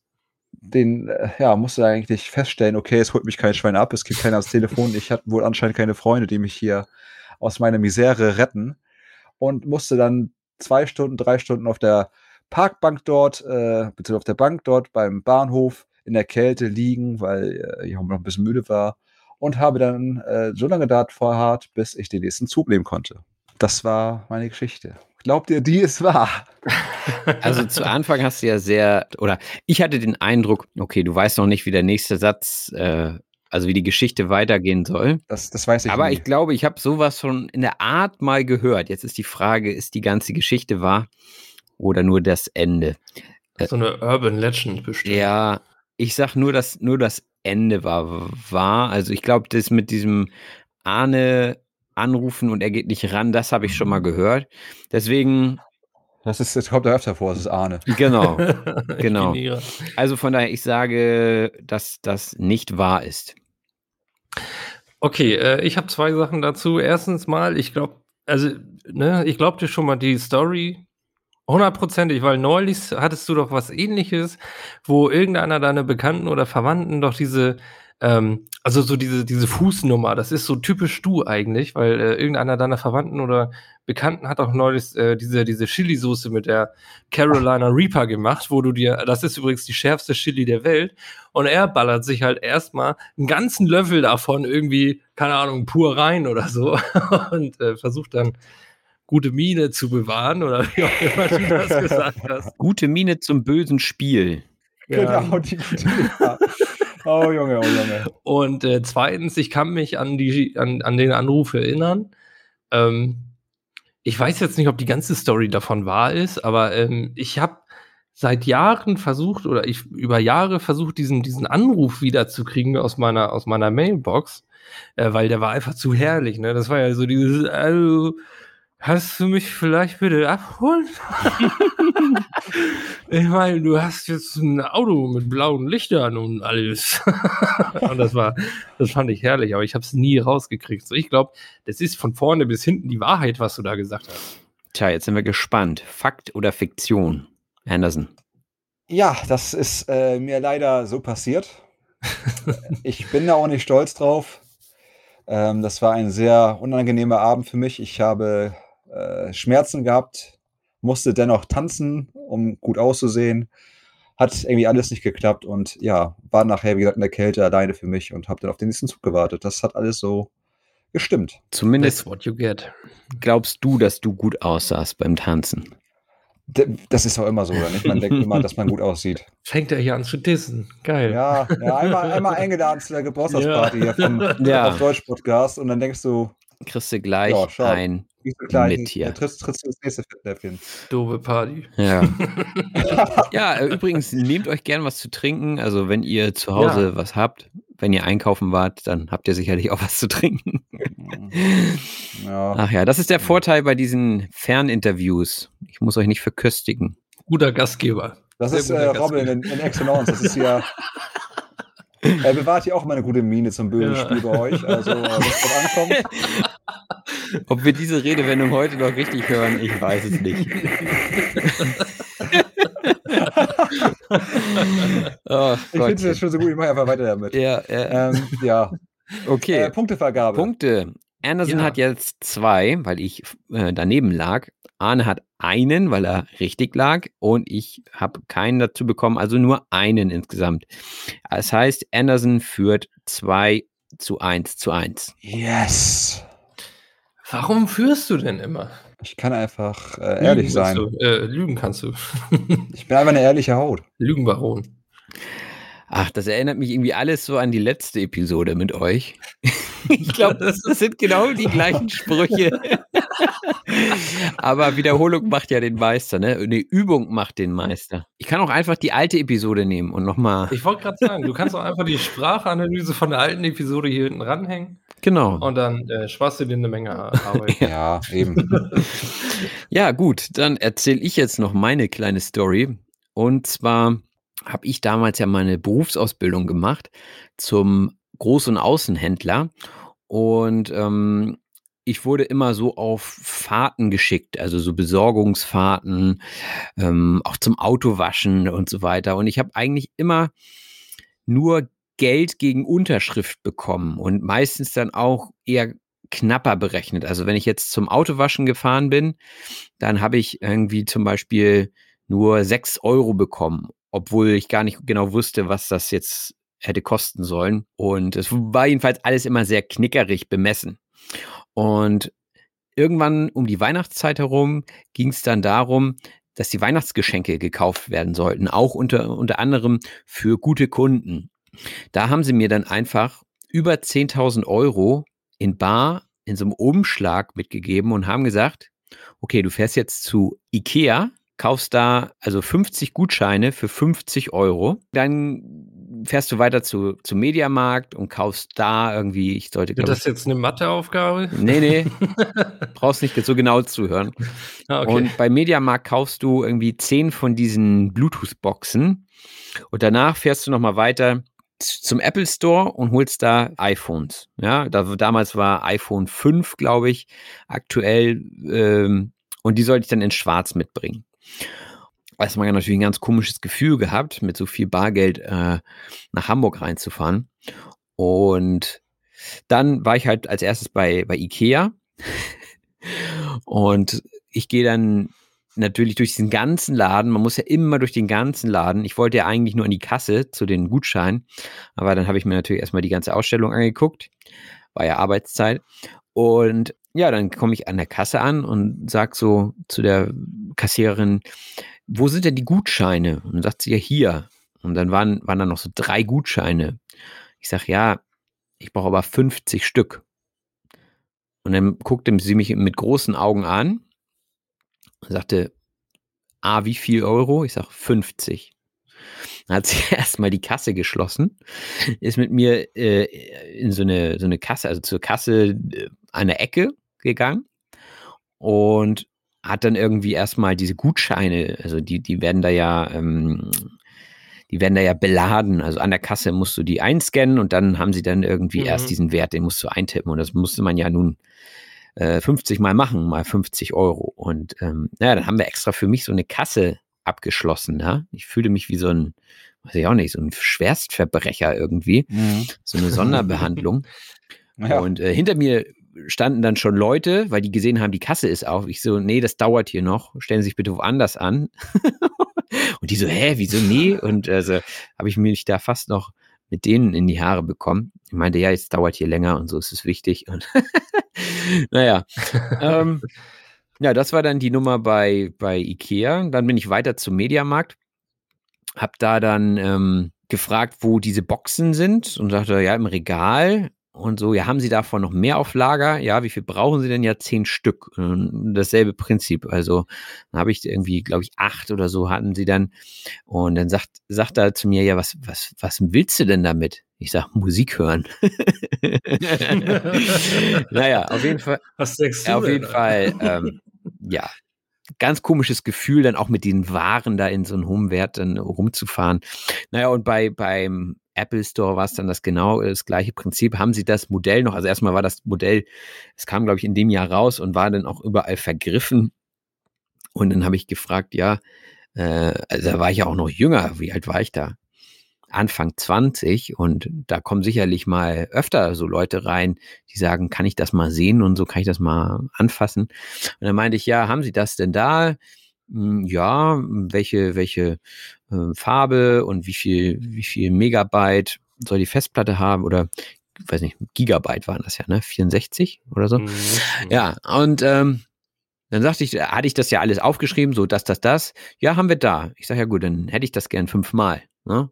den, äh, ja, musste eigentlich feststellen, okay, es holt mich kein Schwein ab, es gibt keiner ans Telefon, ich hatte wohl anscheinend keine Freunde, die mich hier aus meiner Misere retten. Und musste dann zwei Stunden, drei Stunden auf der Parkbank dort, äh, beziehungsweise auf der Bank dort beim Bahnhof in der Kälte liegen, weil äh, ich auch noch ein bisschen müde war. Und habe dann äh, so lange dort verharrt, bis ich den nächsten Zug nehmen konnte. Das war meine Geschichte. Glaubt ihr, die ist wahr? (laughs) Also zu Anfang hast du ja sehr, oder ich hatte den Eindruck, okay, du weißt noch nicht, wie der nächste Satz, äh, also wie die Geschichte weitergehen soll. Das, das weiß ich Aber nie. ich glaube, ich habe sowas schon in der Art mal gehört. Jetzt ist die Frage, ist die ganze Geschichte wahr oder nur das Ende? So eine Urban Legend bestimmt. Ja, ich sag nur, dass nur das Ende war wahr. Also ich glaube, das mit diesem Ahne anrufen und er geht nicht ran, das habe ich schon mal gehört. Deswegen, Das, ist, das kommt ja öfter vor, das ist Ahne. genau. (laughs) Genau. Also von daher, ich sage, dass das nicht wahr ist. Okay, äh, ich habe zwei Sachen dazu. Erstens mal, ich glaube, also, ne, ich glaube dir schon mal die Story hundertprozentig, weil neulich hattest du doch was ähnliches, wo irgendeiner deiner Bekannten oder Verwandten doch diese, ähm, also so diese, diese Fußnummer, das ist so typisch du eigentlich, weil äh, irgendeiner deiner Verwandten oder Bekannten hat auch neulich äh, diese, diese Chili-Soße mit der Carolina Reaper gemacht, wo du dir, das ist übrigens die schärfste Chili der Welt, und er ballert sich halt erstmal einen ganzen Löffel davon irgendwie, keine Ahnung, pur rein oder so (laughs) und äh, versucht dann gute Miene zu bewahren oder wie auch immer du das gesagt hast. Gute Miene zum bösen Spiel. Ja. Genau, die gute ja. Oh Junge, oh Junge. Und äh, zweitens, ich kann mich an, die, an, an den Anruf erinnern. Ähm, ich weiß jetzt nicht, ob die ganze Story davon wahr ist, aber ähm, ich habe seit Jahren versucht oder ich über Jahre versucht, diesen, diesen Anruf wiederzukriegen aus meiner, aus meiner Mailbox, äh, weil der war einfach zu herrlich. Ne? Das war ja so dieses, also, hast du mich vielleicht bitte abholen? (laughs) ich meine, du hast jetzt ein Auto mit blauen Lichtern und alles. (laughs) und das war, das fand ich herrlich, aber ich habe es nie rausgekriegt. So, ich glaube, das ist von vorne bis hinten die Wahrheit, was du da gesagt hast. Tja, jetzt sind wir gespannt. Fakt oder Fiktion? Anderson. Ja, das ist äh, mir leider so passiert. (laughs) ich bin da auch nicht stolz drauf. Ähm, das war ein sehr unangenehmer Abend für mich. Ich habe äh, Schmerzen gehabt, musste dennoch tanzen, um gut auszusehen. Hat irgendwie alles nicht geklappt und ja, war nachher, wie gesagt, in der Kälte alleine für mich und habe dann auf den nächsten Zug gewartet. Das hat alles so gestimmt. Zumindest That's what you get. glaubst du, dass du gut aussahst beim Tanzen. Das ist auch immer so, oder nicht? Man denkt immer, dass man gut aussieht. Fängt er hier an zu dissen. Geil. Ja, ja einmal, einmal eingeladen zu der (laughs) Geburtstagsparty hier vom Ja. auf Deutsch Podcast und dann denkst du, Kriegst du gleich Ja, ein. wie so klein, Mit hier. trittst, trittst du das nächste Fettnäpfchen. Doofe Party. Ja. (laughs) ja, äh, übrigens, nehmt euch gern was zu trinken. Also, wenn ihr zu Hause was habt, wenn ihr einkaufen wart, dann habt ihr sicherlich auch was zu trinken. Ja. Ach ja, das ist der Vorteil bei diesen Ferninterviews. Ich muss euch nicht verköstigen. Guter Gastgeber. Das Sehr ist äh, Robin in, in Excellence. Das ist ja. (laughs) Er bewahrt hier auch mal eine gute Miene zum bösen Ja. Spiel bei euch. Also, äh, was drauf ankommt. (laughs) Ob wir diese Redewendung heute noch richtig hören, ich weiß es nicht. (laughs) oh, Ich finde es schon so gut, ich mache einfach weiter damit. Ja, ja. Ähm, ja. Okay. Äh, Punktevergabe. Punkte. Anderson Ja. hat jetzt zwei, weil ich äh, daneben lag. Arne hat einen, weil er richtig lag. Und ich habe keinen dazu bekommen, also nur einen insgesamt. Das heißt, Anderson führt 2 zu 1 zu 1. Yes. Warum führst du denn immer? Ich kann einfach äh, ehrlich Lügen sein. Du, äh, lügen kannst du. (laughs) Ich bin einfach eine ehrliche Haut. Lügenbaron. Ach, das erinnert mich irgendwie alles so an die letzte Episode mit euch. (laughs) Ich glaube, (laughs) das, das sind genau die gleichen Sprüche. Aber Wiederholung macht ja den Meister, ne? Eine Übung macht den Meister. Ich kann auch einfach die alte Episode nehmen und nochmal. Ich wollte gerade sagen, du kannst auch einfach die Sprachanalyse von der alten Episode hier hinten ranhängen. Genau. Und dann äh, sparst du dir eine Menge Arbeit. (laughs) ja, eben. (laughs) ja, gut, dann erzähle ich jetzt noch meine kleine Story. Und zwar habe ich damals ja meine Berufsausbildung gemacht zum Groß- und Außenhändler. Und ähm, ich wurde immer so auf Fahrten geschickt, also so Besorgungsfahrten, ähm, auch zum Autowaschen und so weiter. Und ich habe eigentlich immer nur Geld gegen Unterschrift bekommen und meistens dann auch eher knapper berechnet. Also wenn ich jetzt zum Autowaschen gefahren bin, dann habe ich irgendwie zum Beispiel nur sechs Euro bekommen, obwohl ich gar nicht genau wusste, was das jetzt hätte kosten sollen. Und es war jedenfalls alles immer sehr knickerig bemessen. Und irgendwann um die Weihnachtszeit herum ging es dann darum, dass die Weihnachtsgeschenke gekauft werden sollten, auch unter, unter anderem für gute Kunden. Da haben sie mir dann einfach über 10.000 Euro in Bar in so einem Umschlag mitgegeben und haben gesagt, okay, du fährst jetzt zu Ikea, kaufst da also 50 Gutscheine für 50 Euro, dann fährst du weiter zu, zum Mediamarkt und kaufst da irgendwie, ich sollte. Wird das jetzt eine Matheaufgabe? Nee, nee. (laughs) brauchst nicht so genau zuhören. Ah, okay. Und bei Mediamarkt kaufst du irgendwie zehn von diesen Bluetooth-Boxen und danach fährst du nochmal weiter zum Apple Store und holst da iPhones. Ja, da, damals war iPhone 5, glaube ich, aktuell. Ähm, und die sollte ich dann in Schwarz mitbringen. Erstmal natürlich ein ganz komisches Gefühl gehabt, mit so viel Bargeld äh, nach Hamburg reinzufahren. Und dann war ich halt als erstes bei, bei Ikea. und ich gehe dann natürlich durch diesen ganzen Laden. Man muss ja immer durch den ganzen Laden. Ich wollte ja eigentlich nur an die Kasse zu den Gutscheinen. Aber dann habe ich mir natürlich erstmal die ganze Ausstellung angeguckt. War ja Arbeitszeit. Und ja, dann komme ich an der Kasse an und sage so zu der Kassiererin, wo sind denn die Gutscheine? Und dann sagt sie ja hier. Und dann waren, waren da noch so drei Gutscheine. Ich sage, ja, ich brauche aber 50 Stück. Und dann guckte sie mich mit großen Augen an und sagte, ah, wie viel Euro? Ich sage, 50. Dann hat sie (laughs) erstmal die Kasse geschlossen, ist mit mir äh, in so eine, so eine Kasse, also zur Kasse äh, an der Ecke gegangen und hat dann irgendwie erstmal diese Gutscheine, also die, die werden da ja, ähm, die werden da ja beladen. Also an der Kasse musst du die einscannen und dann haben sie dann irgendwie mhm. erst diesen Wert, den musst du eintippen. Und das musste man ja nun äh, 50 Mal machen, mal 50 Euro. Und ähm, ja, dann haben wir extra für mich so eine Kasse abgeschlossen. Ja? Ich fühlte mich wie so ein, weiß ich auch nicht, so ein Schwerstverbrecher irgendwie. Mhm. So eine Sonderbehandlung. (laughs) Ja. Und äh, hinter mir standen dann schon Leute, weil die gesehen haben, die Kasse ist auf. Ich so, nee, das dauert hier noch. Stellen Sie sich bitte woanders an. (laughs) und die so, hä, wieso nee? Und also habe ich mich da fast noch mit denen in die Haare bekommen. Ich meinte, ja, jetzt dauert hier länger und so ist es wichtig. Und (laughs) naja. ähm, ja, das war dann die Nummer bei, bei Ikea. Dann bin ich weiter zum Mediamarkt. Hab da dann ähm, gefragt, wo diese Boxen sind und sagte, ja, im Regal und so, ja, haben Sie davon noch mehr auf Lager? Ja, wie viel brauchen Sie denn? Ja, zehn Stück. Dasselbe Prinzip. Also habe ich irgendwie, glaube ich, acht oder so hatten sie dann. Und dann sagt, sagt er zu mir, ja, was, was, was willst du denn damit? Ich sage, Musik hören. (laughs) naja, auf jeden Fall. Was du? Auf denn? jeden Fall, ähm, ja, ganz komisches Gefühl, dann auch mit den Waren da in so einen hohen Wert dann rumzufahren. Naja, und bei, beim Apple Store war es dann das genau das gleiche Prinzip. Haben sie das Modell noch? Also erstmal war das Modell, es kam, glaube ich, in dem Jahr raus und war dann auch überall vergriffen. Und dann habe ich gefragt, ja, äh, also da war ich ja auch noch jünger. Wie alt war ich da? Anfang 20 und da kommen sicherlich mal öfter so Leute rein, die sagen, kann ich das mal sehen und so kann ich das mal anfassen. Und dann meinte ich, ja, haben Sie das denn da? Hm, ja, welche, welche äh, Farbe und wie viel, wie viel Megabyte soll die Festplatte haben oder ich weiß nicht, Gigabyte waren das ja, ne? 64 oder so. Mhm. Ja, und ähm, dann sagte ich, hatte ich das ja alles aufgeschrieben, so das, das, das. Ja, haben wir da. Ich sage, ja gut, dann hätte ich das gern fünfmal. Ne?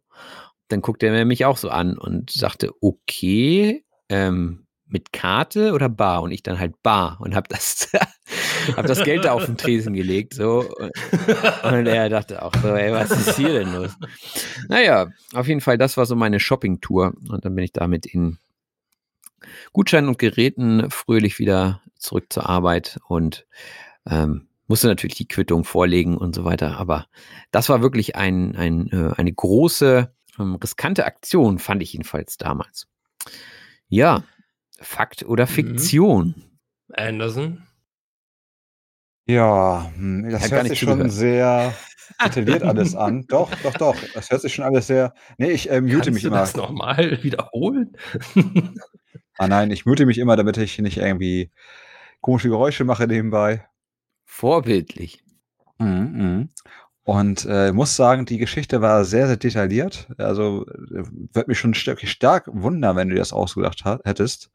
Dann guckte er mich auch so an und sagte, okay, ähm, mit Karte oder Bar? Und ich dann halt Bar und habe das (laughs) habe das Geld da auf den Tresen gelegt, so. Und er dachte auch so, ey, was ist hier denn los? Naja, auf jeden Fall, das war so meine Shopping-Tour. Und dann bin ich damit in Gutscheinen und Geräten fröhlich wieder zurück zur Arbeit und ähm, musste natürlich die Quittung vorlegen und so weiter. Aber das war wirklich ein, ein, äh, eine große, ähm, riskante Aktion, fand ich jedenfalls damals. Ja, Fakt oder mhm. Fiktion? Anderson? Ja, hm, das hört sich schon sehr (laughs) detailliert alles an. Doch, doch, doch. Das hört sich schon alles sehr. Nee, ich äh, mute Kannst mich du immer. das nochmal (laughs) wiederholen? ah nein, ich mute mich immer, damit ich nicht irgendwie komische Geräusche mache nebenbei. Vorbildlich. Mhm, mhm. Und äh, muss sagen, die Geschichte war sehr, sehr detailliert. Also äh, wird mich schon stark, stark wundern, wenn du das ausgedacht hättest.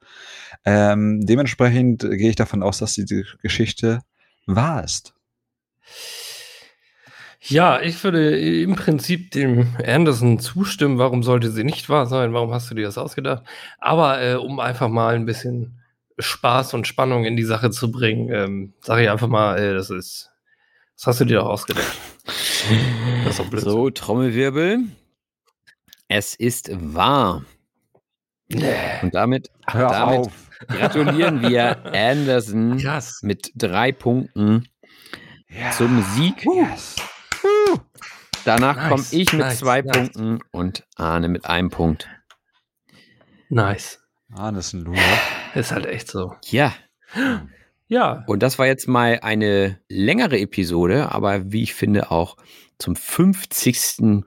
Ähm, dementsprechend gehe ich davon aus, dass diese Geschichte wahr ist. Ja, ich würde im Prinzip dem Anderson zustimmen. Warum sollte sie nicht wahr sein? Warum hast du dir das ausgedacht? Aber äh, um einfach mal ein bisschen Spaß und Spannung in die Sache zu bringen, ähm, sage ich einfach mal, äh, das ist, das hast du dir doch ausgedacht. Das ist. So, Trommelwirbel. Es ist wahr. Und damit, damit gratulieren wir Anderson Krass. mit drei Punkten ja. zum Sieg. Yes. Danach nice, komme ich mit nice, zwei nice. Punkten und Arne mit einem Punkt. Nice. Arne ist ein Loser. Ist halt echt so. Ja. Ja. Und das war jetzt mal eine längere Episode, aber wie ich finde auch zum 50.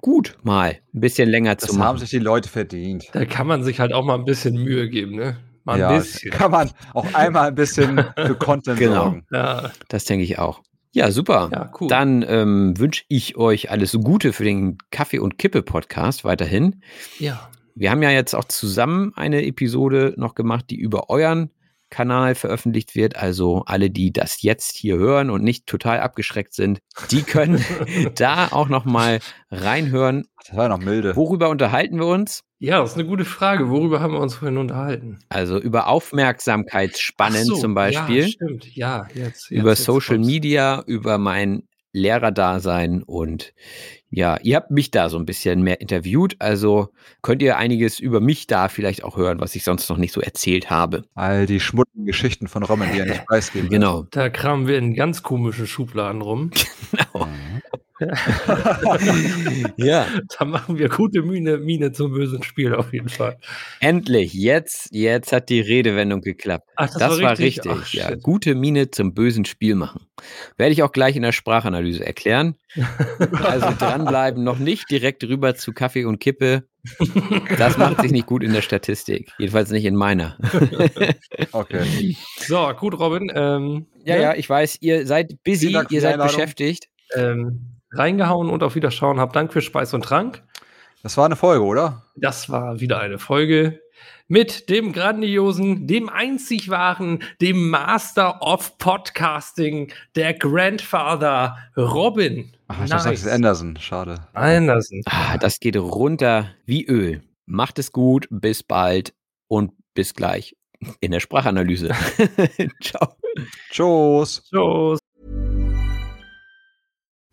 gut mal ein bisschen länger das zu machen. Das haben sich die Leute verdient. Da kann man sich halt auch mal ein bisschen Mühe geben, ne? Mal ja, ein bisschen. Kann man auch einmal ein bisschen für (laughs) Content genau. sorgen. Ja. Das denke ich auch. Ja, super. Ja, cool. Dann ähm, wünsche ich euch alles Gute für den Kaffee- und Kippe-Podcast weiterhin. Ja. Wir haben ja jetzt auch zusammen eine Episode noch gemacht, die über euren Kanal veröffentlicht wird. Also alle, die das jetzt hier hören und nicht total abgeschreckt sind, die können (laughs) da auch noch mal reinhören. Das war noch milde. Worüber unterhalten wir uns? Ja, das ist eine gute Frage. Worüber haben wir uns vorhin unterhalten? Also über Aufmerksamkeitsspannen so, zum Beispiel. Ja, stimmt. Ja, jetzt. jetzt über jetzt Social kommt's. Media, über mein Lehrerdasein und ja, ihr habt mich da so ein bisschen mehr interviewt, also könnt ihr einiges über mich da vielleicht auch hören, was ich sonst noch nicht so erzählt habe. All die schmutzigen Geschichten von Robin, die er nicht (laughs) preisgeben. Genau. Da kramen wir in ganz komischen Schubladen rum. (laughs) Genau. (laughs) ja, Da machen wir gute Miene, Miene zum bösen Spiel auf jeden Fall. endlich, jetzt, jetzt hat die Redewendung geklappt. Ach, Das, war richtig, Ach, ja. Gute Miene zum bösen Spiel machen. Werde ich auch gleich in der Sprachanalyse erklären. (laughs) Also dranbleiben, noch nicht direkt rüber zu Kaffee und Kippe. Das macht sich nicht gut in der Statistik. Jedenfalls nicht in meiner. (laughs) Okay. So, gut, Robin. Ähm, Ja, ne? ja, ich weiß, ihr seid busy, ihr seid Einladung. beschäftigt. Ähm, reingehauen und auf Wiederschauen. Hab Dank für Speis und Trank. Das war eine Folge, oder? Das war wieder eine Folge mit dem grandiosen, dem einzig wahren, dem Master of Podcasting, der Grandfather Robin. Ach, ich dachte, das ist Anderson. Schade. Anderson. Ah, das geht runter wie Öl. Macht es gut, bis bald und bis gleich in der Sprachanalyse. (laughs) Ciao. Tschüss. Tschüss.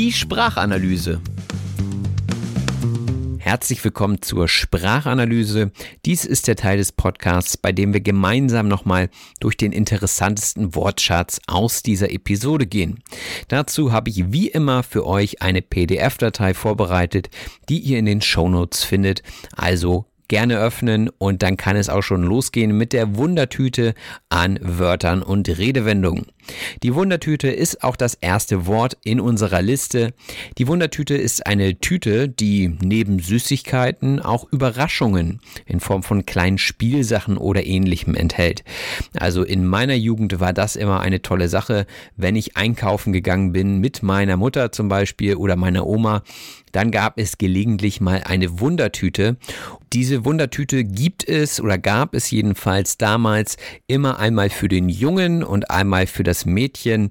Die Sprachanalyse. Herzlich willkommen zur Sprachanalyse. Dies ist der Teil des Podcasts, bei dem wir gemeinsam nochmal durch den interessantesten Wortschatz aus dieser Episode gehen. Dazu habe ich wie immer für euch eine PDF-Datei vorbereitet, die ihr in den Shownotes findet. Also gerne öffnen und dann kann es auch schon losgehen mit der Wundertüte an Wörtern und Redewendungen. Die Wundertüte ist auch das erste Wort in unserer Liste. Die Wundertüte ist eine Tüte, die neben Süßigkeiten auch Überraschungen in Form von kleinen Spielsachen oder ähnlichem enthält. Also in meiner Jugend war das immer eine tolle Sache, wenn ich einkaufen gegangen bin mit meiner Mutter zum Beispiel oder meiner Oma dann gab es gelegentlich mal eine Wundertüte. Diese Wundertüte gibt es oder gab es jedenfalls damals immer einmal für den Jungen und einmal für das Mädchen.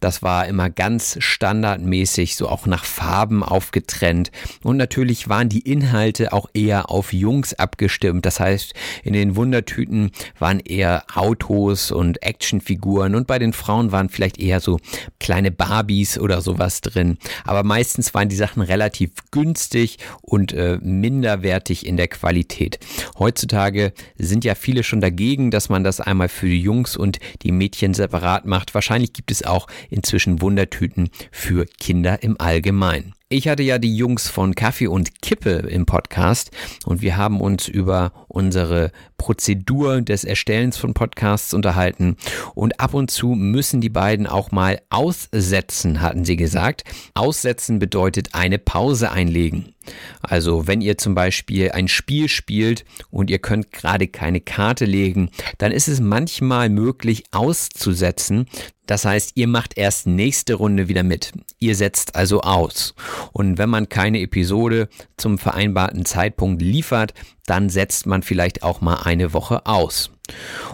Das war immer ganz standardmäßig, so auch nach Farben aufgetrennt. Und natürlich waren die Inhalte auch eher auf Jungs abgestimmt. Das heißt, in den Wundertüten waren eher Autos und Actionfiguren und bei den Frauen waren vielleicht eher so kleine Barbies oder sowas drin. Aber meistens waren die Sachen relativ günstig und äh, minderwertig in der Qualität. Heutzutage sind ja viele schon dagegen, dass man das einmal für die Jungs und die Mädchen separat macht. Wahrscheinlich gibt es auch inzwischen Wundertüten für Kinder im Allgemeinen. Ich hatte ja die Jungs von Kaffee und Kippe im Podcast und wir haben uns über unsere Prozedur des Erstellens von Podcasts unterhalten und ab und zu müssen die beiden auch mal aussetzen, hatten sie gesagt. Aussetzen bedeutet eine Pause einlegen. Also wenn ihr zum Beispiel ein Spiel spielt und ihr könnt gerade keine Karte legen, dann ist es manchmal möglich auszusetzen. Das heißt, ihr macht erst nächste Runde wieder mit. Ihr setzt also aus. Und wenn man keine Episode zum vereinbarten Zeitpunkt liefert, dann setzt man vielleicht auch mal eine Woche aus.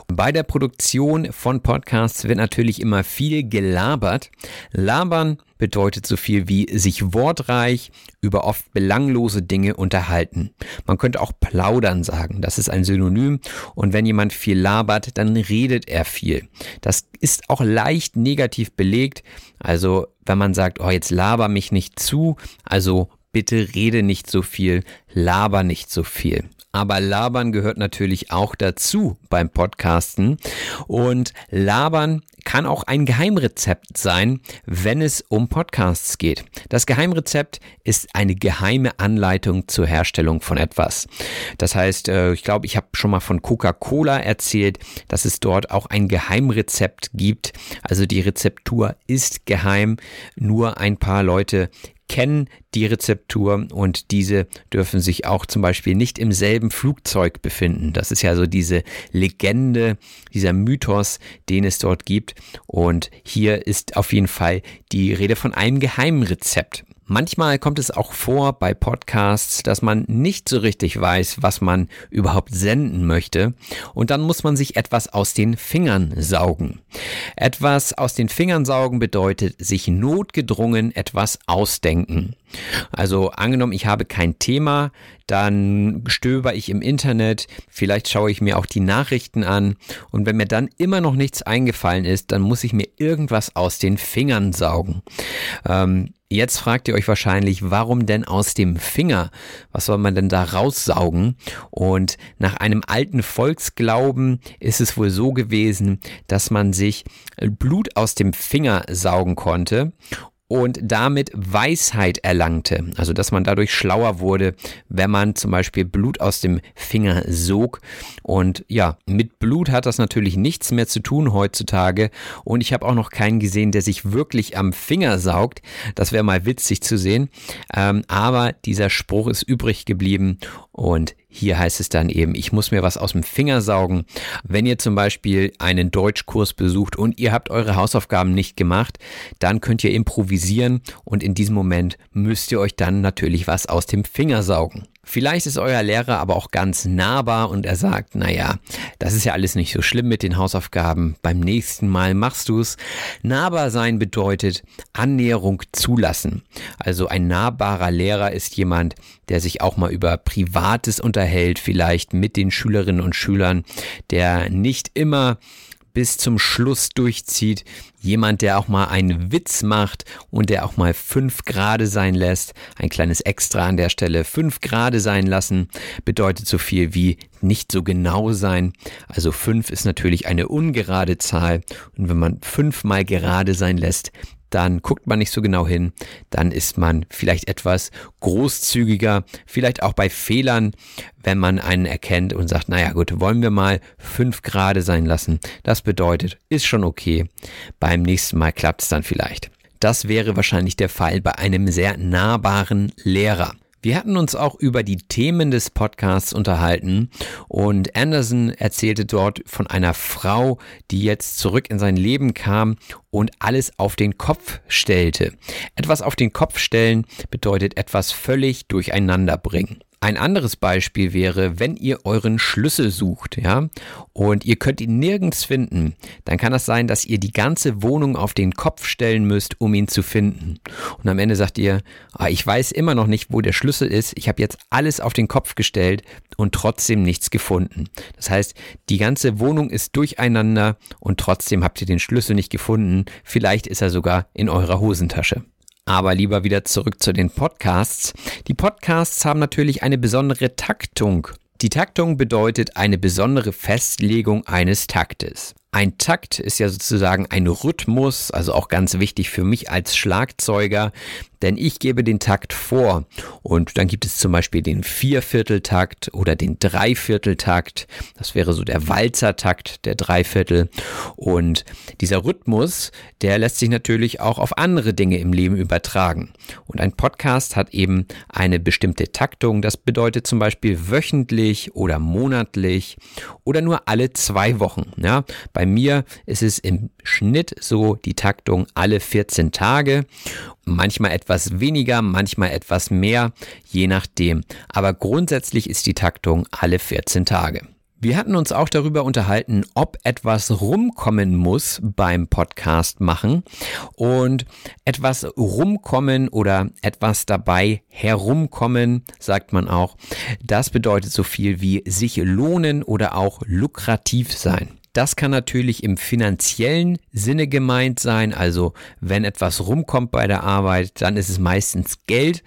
Bei der Produktion von Podcasts wird natürlich immer viel gelabert. Labern bedeutet so viel wie sich wortreich über oft belanglose Dinge unterhalten. Man könnte auch plaudern sagen, das ist ein Synonym und wenn jemand viel labert, dann redet er viel. Das ist auch leicht negativ belegt, also wenn man sagt, oh jetzt laber mich nicht zu, also bitte rede nicht so viel, laber nicht so viel. Aber Labern gehört natürlich auch dazu beim Podcasten. Und Labern kann auch ein Geheimrezept sein, wenn es um Podcasts geht. Das Geheimrezept ist eine geheime Anleitung zur Herstellung von etwas. Das heißt, äh, ich glaube, ich habe schon mal von Coca-Cola erzählt, dass es dort auch ein Geheimrezept gibt. Also die Rezeptur ist geheim. Nur ein paar Leute kennen die Rezeptur und diese dürfen sich auch zum Beispiel nicht im selben Flugzeug befinden. Das ist ja so diese Legende, dieser Mythos, den es dort gibt. Und hier ist auf jeden Fall die Rede von einem geheimen Rezept. Manchmal kommt es auch vor bei Podcasts, dass man nicht so richtig weiß, was man überhaupt senden möchte. Und dann muss man sich etwas aus den Fingern saugen. Etwas aus den Fingern saugen bedeutet sich notgedrungen etwas ausdenken. Also angenommen, ich habe kein Thema, dann stöber ich im Internet, vielleicht schaue ich mir auch die Nachrichten an und wenn mir dann immer noch nichts eingefallen ist, dann muss ich mir irgendwas aus den Fingern saugen. Ähm, Jetzt fragt ihr euch wahrscheinlich, warum denn aus dem Finger? Was soll man denn da raussaugen? Und nach einem alten Volksglauben ist es wohl so gewesen, dass man sich Blut aus dem Finger saugen konnte und damit Weisheit erlangte. Also dass man dadurch schlauer wurde, wenn man zum Beispiel Blut aus dem Finger sog. Und ja, mit Blut hat das natürlich nichts mehr zu tun heutzutage. Und ich habe auch noch keinen gesehen, der sich wirklich am Finger saugt. Das wäre mal witzig zu sehen. Ähm, aber dieser Spruch ist übrig geblieben und hier heißt es dann eben, ich muss mir was aus dem Finger saugen. Wenn ihr zum Beispiel einen Deutschkurs besucht und ihr habt eure Hausaufgaben nicht gemacht, dann könnt ihr improvisieren und in diesem Moment müsst ihr euch dann natürlich was aus dem Finger saugen. Vielleicht ist euer Lehrer aber auch ganz nahbar und er sagt, naja, das ist ja alles nicht so schlimm mit den Hausaufgaben, beim nächsten Mal machst du's. Nahbar sein bedeutet Annäherung zulassen. Also ein nahbarer Lehrer ist jemand, der sich auch mal über Privates unterhält, vielleicht mit den Schülerinnen und Schülern, der nicht immer bis zum Schluss durchzieht. Jemand, der auch mal einen Witz macht und der auch mal fünf Grade sein lässt. Ein kleines Extra an der Stelle. Fünf Grade sein lassen bedeutet so viel wie nicht so genau sein. Also fünf ist natürlich eine ungerade Zahl. Und wenn man fünf mal gerade sein lässt, dann guckt man nicht so genau hin, dann ist man vielleicht etwas großzügiger, vielleicht auch bei Fehlern, wenn man einen erkennt und sagt, naja gut, wollen wir mal fünf Grad sein lassen. Das bedeutet, ist schon okay. Beim nächsten Mal klappt es dann vielleicht. Das wäre wahrscheinlich der Fall bei einem sehr nahbaren Lehrer. Wir hatten uns auch über die Themen des Podcasts unterhalten und Anderson erzählte dort von einer Frau, die jetzt zurück in sein Leben kam und alles auf den Kopf stellte. Etwas auf den Kopf stellen bedeutet etwas völlig durcheinander bringen. Ein anderes Beispiel wäre, wenn ihr euren Schlüssel sucht, ja, und ihr könnt ihn nirgends finden, dann kann das sein, dass ihr die ganze Wohnung auf den Kopf stellen müsst, um ihn zu finden. Und am Ende sagt ihr, ah, ich weiß immer noch nicht, wo der Schlüssel ist, ich habe jetzt alles auf den Kopf gestellt und trotzdem nichts gefunden. Das heißt, die ganze Wohnung ist durcheinander und trotzdem habt ihr den Schlüssel nicht gefunden, vielleicht ist er sogar in eurer Hosentasche. Aber lieber wieder zurück zu den Podcasts. Die Podcasts haben natürlich eine besondere Taktung. Die Taktung bedeutet eine besondere Festlegung eines Taktes. Ein Takt ist ja sozusagen ein Rhythmus, also auch ganz wichtig für mich als Schlagzeuger, denn ich gebe den Takt vor und dann gibt es zum Beispiel den Viervierteltakt oder den Dreivierteltakt. Das wäre so der Walzertakt, der Dreiviertel. Und dieser Rhythmus, der lässt sich natürlich auch auf andere Dinge im Leben übertragen. Und ein Podcast hat eben eine bestimmte Taktung. Das bedeutet zum Beispiel wöchentlich oder monatlich oder nur alle zwei Wochen. Ja, bei mir ist es im Schnitt so die Taktung alle 14 Tage. Manchmal etwas weniger, manchmal etwas mehr, je nachdem. Aber grundsätzlich ist die Taktung alle 14 Tage. Wir hatten uns auch darüber unterhalten, ob etwas rumkommen muss beim Podcast machen und etwas rumkommen oder etwas dabei herumkommen, sagt man auch. Das bedeutet so viel wie sich lohnen oder auch lukrativ sein. Das kann natürlich im finanziellen Sinne gemeint sein. Also wenn etwas rumkommt bei der Arbeit, dann ist es meistens Geld.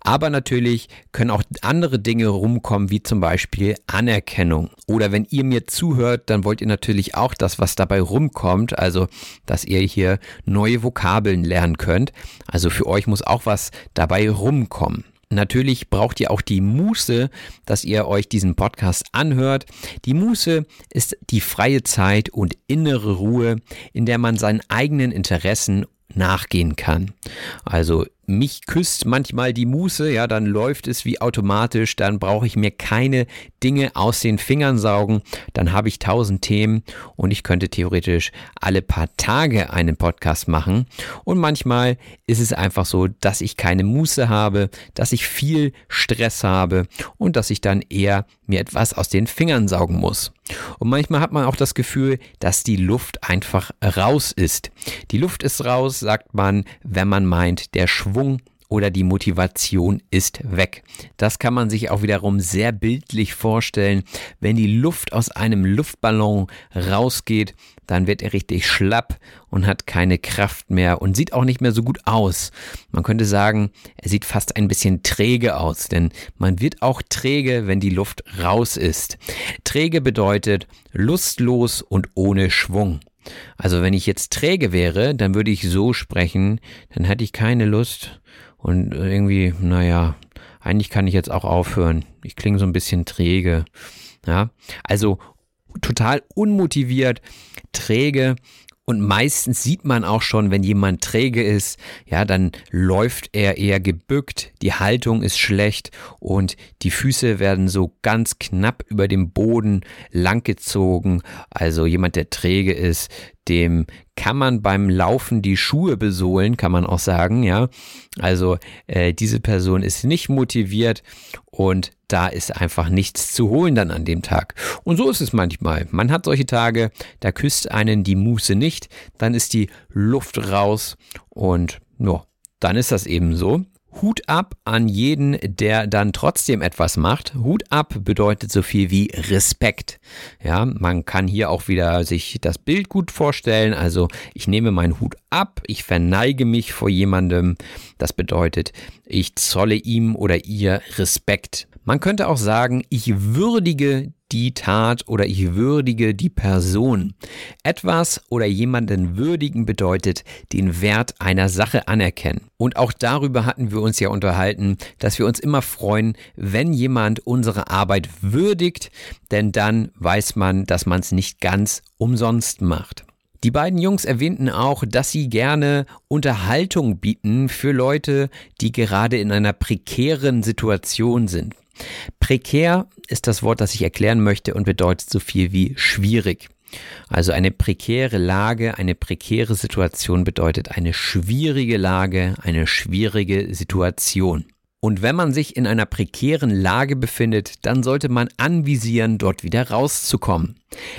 Aber natürlich können auch andere Dinge rumkommen, wie zum Beispiel Anerkennung. Oder wenn ihr mir zuhört, dann wollt ihr natürlich auch das, was dabei rumkommt. Also, dass ihr hier neue Vokabeln lernen könnt. Also für euch muss auch was dabei rumkommen. Natürlich braucht ihr auch die Muße, dass ihr euch diesen Podcast anhört. Die Muße ist die freie Zeit und innere Ruhe, in der man seinen eigenen Interessen nachgehen kann. Also mich küsst manchmal die Muße, ja, dann läuft es wie automatisch, dann brauche ich mir keine Dinge aus den Fingern saugen, dann habe ich tausend Themen und ich könnte theoretisch alle paar Tage einen Podcast machen. Und manchmal ist es einfach so, dass ich keine Muße habe, dass ich viel Stress habe und dass ich dann eher mir etwas aus den Fingern saugen muss. Und manchmal hat man auch das Gefühl, dass die Luft einfach raus ist. Die Luft ist raus, sagt man, wenn man meint, der Schwung oder die Motivation ist weg. Das kann man sich auch wiederum sehr bildlich vorstellen. Wenn die Luft aus einem Luftballon rausgeht, dann wird er richtig schlapp und hat keine Kraft mehr und sieht auch nicht mehr so gut aus. Man könnte sagen, er sieht fast ein bisschen träge aus, denn man wird auch träge, wenn die Luft raus ist. Träge bedeutet lustlos und ohne Schwung. Also wenn ich jetzt träge wäre, dann würde ich so sprechen, dann hätte ich keine Lust und irgendwie, naja, eigentlich kann ich jetzt auch aufhören. Ich klinge so ein bisschen träge. Ja, also total unmotiviert, träge und meistens sieht man auch schon, wenn jemand träge ist, ja, dann läuft er eher gebückt, die Haltung ist schlecht und die Füße werden so ganz knapp über dem Boden langgezogen. Also jemand, der träge ist, dem kann man beim Laufen die Schuhe besohlen, kann man auch sagen, ja. Also äh, diese Person ist nicht motiviert und da ist einfach nichts zu holen dann an dem Tag. Und so ist es manchmal. Man hat solche Tage, da küsst einen die Muße nicht, dann ist die Luft raus und ja, dann ist das eben so. Hut ab an jeden, der dann trotzdem etwas macht. Hut ab bedeutet so viel wie Respekt. Ja, man kann hier auch wieder sich das Bild gut vorstellen. Also ich nehme meinen Hut ab, ich verneige mich vor jemandem. Das bedeutet, ich zolle ihm oder ihr Respekt. Man könnte auch sagen, ich würdige die Tat oder ich würdige die Person. Etwas oder jemanden würdigen bedeutet den Wert einer Sache anerkennen. Und auch darüber hatten wir uns ja unterhalten, dass wir uns immer freuen, wenn jemand unsere Arbeit würdigt, denn dann weiß man, dass man es nicht ganz umsonst macht. Die beiden Jungs erwähnten auch, dass sie gerne Unterhaltung bieten für Leute, die gerade in einer prekären Situation sind. Prekär ist das Wort, das ich erklären möchte und bedeutet so viel wie schwierig. Also eine prekäre Lage, eine prekäre Situation bedeutet eine schwierige Lage, eine schwierige Situation. Und wenn man sich in einer prekären Lage befindet, dann sollte man anvisieren, dort wieder rauszukommen.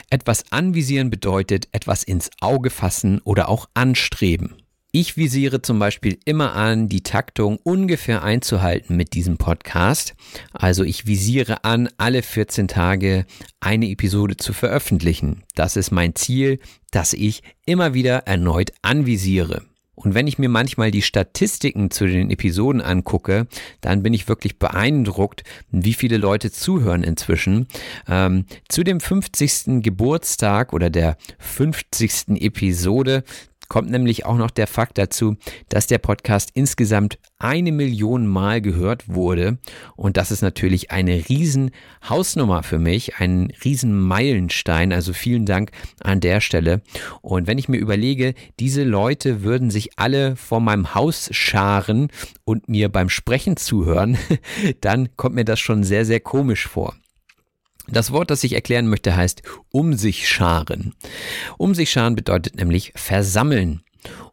Etwas anvisieren bedeutet etwas ins Auge fassen oder auch anstreben. Ich visiere zum Beispiel immer an, die Taktung ungefähr einzuhalten mit diesem Podcast. Also ich visiere an, alle 14 Tage eine Episode zu veröffentlichen. Das ist mein Ziel, das ich immer wieder erneut anvisiere. Und wenn ich mir manchmal die Statistiken zu den Episoden angucke, dann bin ich wirklich beeindruckt, wie viele Leute zuhören inzwischen. Ähm, zu dem 50. Geburtstag oder der 50. Episode kommt nämlich auch noch der Fakt dazu, dass der Podcast insgesamt eine Million Mal gehört wurde. Und das ist natürlich eine riesen Hausnummer für mich, ein riesen Meilenstein. Also vielen Dank an der Stelle. Und wenn ich mir überlege, diese Leute würden sich alle vor meinem Haus scharen und mir beim Sprechen zuhören, (laughs) dann kommt mir das schon sehr, sehr komisch vor. Das Wort, das ich erklären möchte, heißt um sich scharen. Um sich scharen bedeutet nämlich versammeln.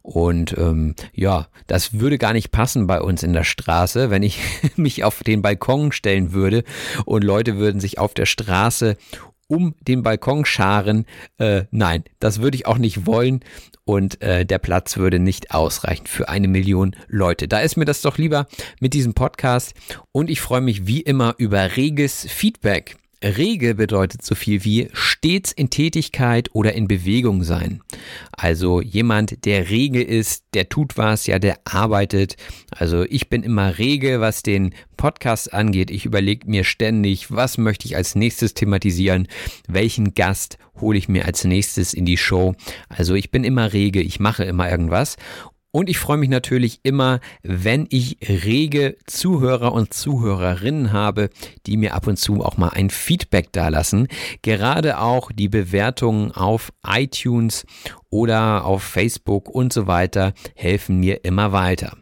Und ähm, ja, das würde gar nicht passen bei uns in der Straße, wenn ich (laughs) mich auf den Balkon stellen würde und Leute würden sich auf der Straße um den Balkon scharen. Äh, nein, das würde ich auch nicht wollen und äh, der Platz würde nicht ausreichen für eine Million Leute. Da ist mir das doch lieber mit diesem Podcast und ich freue mich wie immer über reges Feedback. Rege bedeutet so viel wie stets in Tätigkeit oder in Bewegung sein. Also jemand, der rege ist, der tut was, ja, der arbeitet. Also ich bin immer rege, was den Podcast angeht. Ich überlege mir ständig, was möchte ich als nächstes thematisieren, welchen Gast hole ich mir als nächstes in die Show. Also ich bin immer rege, ich mache immer irgendwas und ich freue mich natürlich immer, wenn ich rege Zuhörer und Zuhörerinnen habe, die mir ab und zu auch mal ein Feedback dalassen. Gerade auch die Bewertungen auf iTunes oder auf Facebook und so weiter helfen mir immer weiter.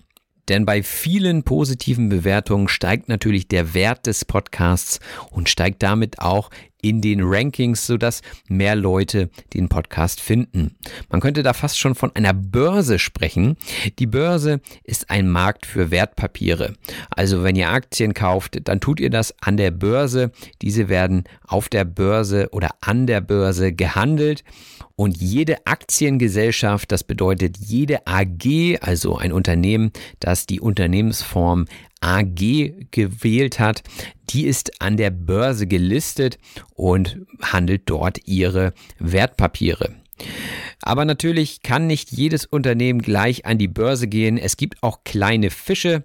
Denn bei vielen positiven Bewertungen steigt natürlich der Wert des Podcasts und steigt damit auch in den Rankings, sodass mehr Leute den Podcast finden. Man könnte da fast schon von einer Börse sprechen. Die Börse ist ein Markt für Wertpapiere. Also wenn ihr Aktien kauft, dann tut ihr das an der Börse. Diese werden auf der Börse oder an der Börse gehandelt. Und jede Aktiengesellschaft, das bedeutet jede AG, also ein Unternehmen, das die Unternehmensform AG gewählt hat, die ist an der Börse gelistet und handelt dort ihre Wertpapiere. Aber natürlich kann nicht jedes Unternehmen gleich an die Börse gehen. Es gibt auch kleine Fische,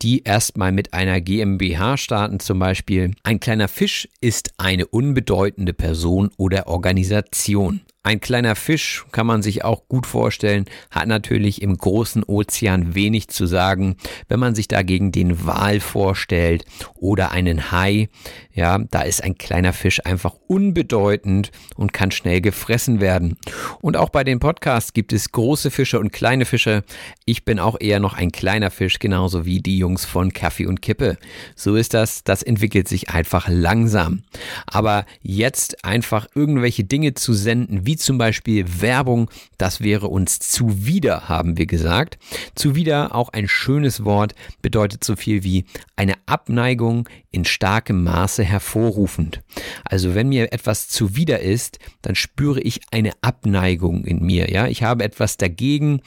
die erstmal mit einer GmbH starten zum Beispiel. Ein kleiner Fisch ist eine unbedeutende Person oder Organisation. Ein kleiner Fisch kann man sich auch gut vorstellen, hat natürlich im großen Ozean wenig zu sagen. Wenn man sich dagegen den Wal vorstellt oder einen Hai, ja, da ist ein kleiner Fisch einfach unbedeutend und kann schnell gefressen werden. Und auch bei den Podcasts gibt es große Fische und kleine Fische. Ich bin auch eher noch ein kleiner Fisch, genauso wie die Jungs von Kaffee und Kippe. So ist das, das entwickelt sich einfach langsam. Aber jetzt einfach irgendwelche Dinge zu senden, wie wie zum Beispiel Werbung, das wäre uns zuwider, haben wir gesagt. Zuwider, auch ein schönes Wort, bedeutet so viel wie eine Abneigung in starkem Maße hervorrufend. Also wenn mir etwas zuwider ist, dann spüre ich eine Abneigung in mir. Ja, ich habe etwas dagegen,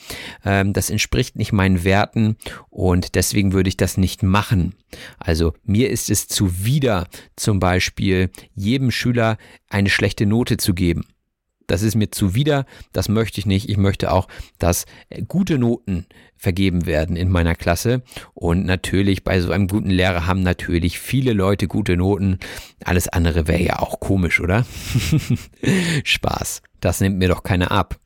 ähm, das entspricht nicht meinen Werten und deswegen würde ich das nicht machen. Also mir ist es zuwider, zum Beispiel jedem Schüler eine schlechte Note zu geben. Das ist mir zuwider, das möchte ich nicht. Ich möchte auch, dass gute Noten vergeben werden in meiner Klasse. Und natürlich bei so einem guten Lehrer haben natürlich viele Leute gute Noten. Alles andere wäre ja auch komisch, oder? (laughs) Spaß. Das nimmt mir doch keiner ab.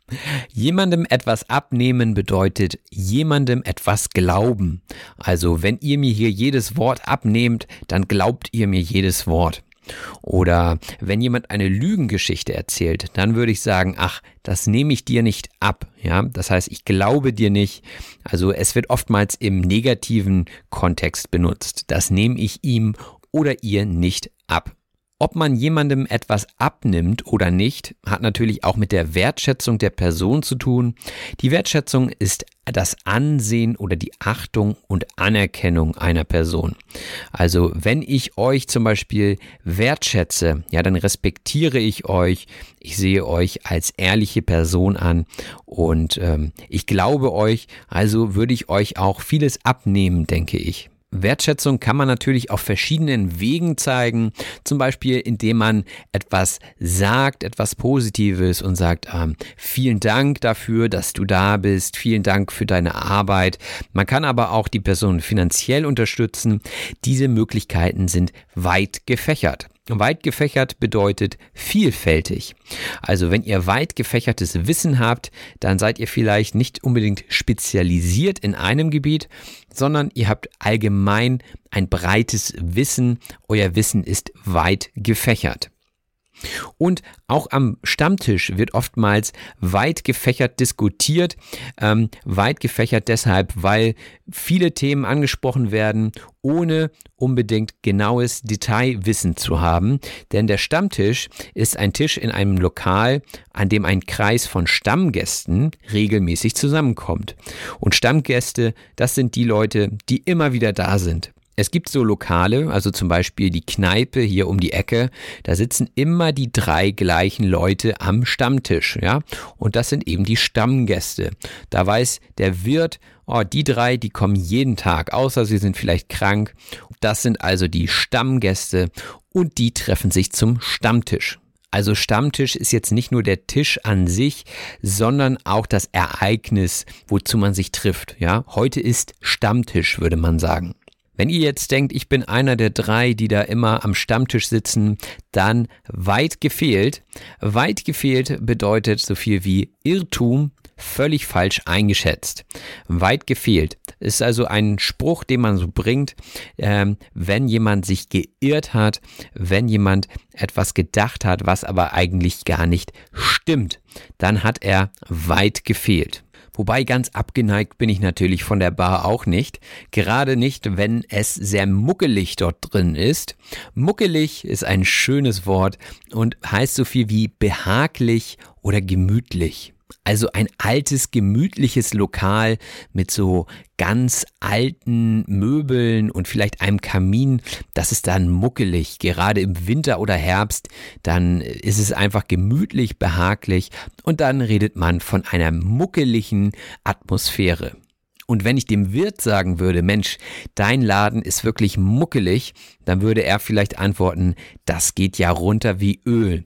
Jemandem etwas abnehmen bedeutet jemandem etwas glauben. Also wenn ihr mir hier jedes Wort abnehmt, dann glaubt ihr mir jedes Wort. Oder wenn jemand eine Lügengeschichte erzählt, dann würde ich sagen, ach, das nehme ich dir nicht ab. Ja, das heißt, ich glaube dir nicht. Also es wird oftmals im negativen Kontext benutzt. Das nehme ich ihm oder ihr nicht ab. Ob man jemandem etwas abnimmt oder nicht, hat natürlich auch mit der Wertschätzung der Person zu tun. Die Wertschätzung ist das Ansehen oder die Achtung und Anerkennung einer Person. Also wenn ich euch zum Beispiel wertschätze, ja, dann respektiere ich euch, ich sehe euch als ehrliche Person an und ähm, ich glaube euch, also würde ich euch auch vieles abnehmen, denke ich. Wertschätzung kann man natürlich auf verschiedenen Wegen zeigen, zum Beispiel indem man etwas sagt, etwas Positives und sagt, ähm, vielen Dank dafür, dass du da bist, vielen Dank für deine Arbeit. Man kann aber auch die Person finanziell unterstützen. Diese Möglichkeiten sind weit gefächert. Weit gefächert bedeutet vielfältig. Also wenn ihr weit gefächertes Wissen habt, dann seid ihr vielleicht nicht unbedingt spezialisiert in einem Gebiet, sondern ihr habt allgemein ein breites Wissen. Euer Wissen ist weit gefächert. Und auch am Stammtisch wird oftmals weit gefächert diskutiert. Ähm, weit gefächert deshalb, weil viele Themen angesprochen werden, ohne unbedingt genaues Detailwissen zu haben. Denn der Stammtisch ist ein Tisch in einem Lokal, an dem ein Kreis von Stammgästen regelmäßig zusammenkommt. Und Stammgäste, das sind die Leute, die immer wieder da sind. Es gibt so Lokale, also zum Beispiel die Kneipe hier um die Ecke, da sitzen immer die drei gleichen Leute am Stammtisch, ja. Und das sind eben die Stammgäste. Da weiß der Wirt, oh, die drei, die kommen jeden Tag, außer sie sind vielleicht krank. Das sind also die Stammgäste und die treffen sich zum Stammtisch. Also Stammtisch ist jetzt nicht nur der Tisch an sich, sondern auch das Ereignis, wozu man sich trifft. Ja, heute ist Stammtisch, würde man sagen. Wenn ihr jetzt denkt, ich bin einer der drei, die da immer am Stammtisch sitzen, dann weit gefehlt. Weit gefehlt bedeutet so viel wie Irrtum, völlig falsch eingeschätzt. Weit gefehlt ist also ein Spruch, den man so bringt, ähm, wenn jemand sich geirrt hat, wenn jemand etwas gedacht hat, was aber eigentlich gar nicht stimmt, dann hat er weit gefehlt. Wobei ganz abgeneigt bin ich natürlich von der Bar auch nicht. Gerade nicht, wenn es sehr muckelig dort drin ist. Muckelig ist ein schönes Wort und heißt so viel wie behaglich oder gemütlich. Also ein altes, gemütliches Lokal mit so ganz alten Möbeln und vielleicht einem Kamin, das ist dann muckelig. Gerade im Winter oder Herbst, dann ist es einfach gemütlich, behaglich und dann redet man von einer muckeligen Atmosphäre. Und wenn ich dem Wirt sagen würde, Mensch, dein Laden ist wirklich muckelig, dann würde er vielleicht antworten, das geht ja runter wie Öl.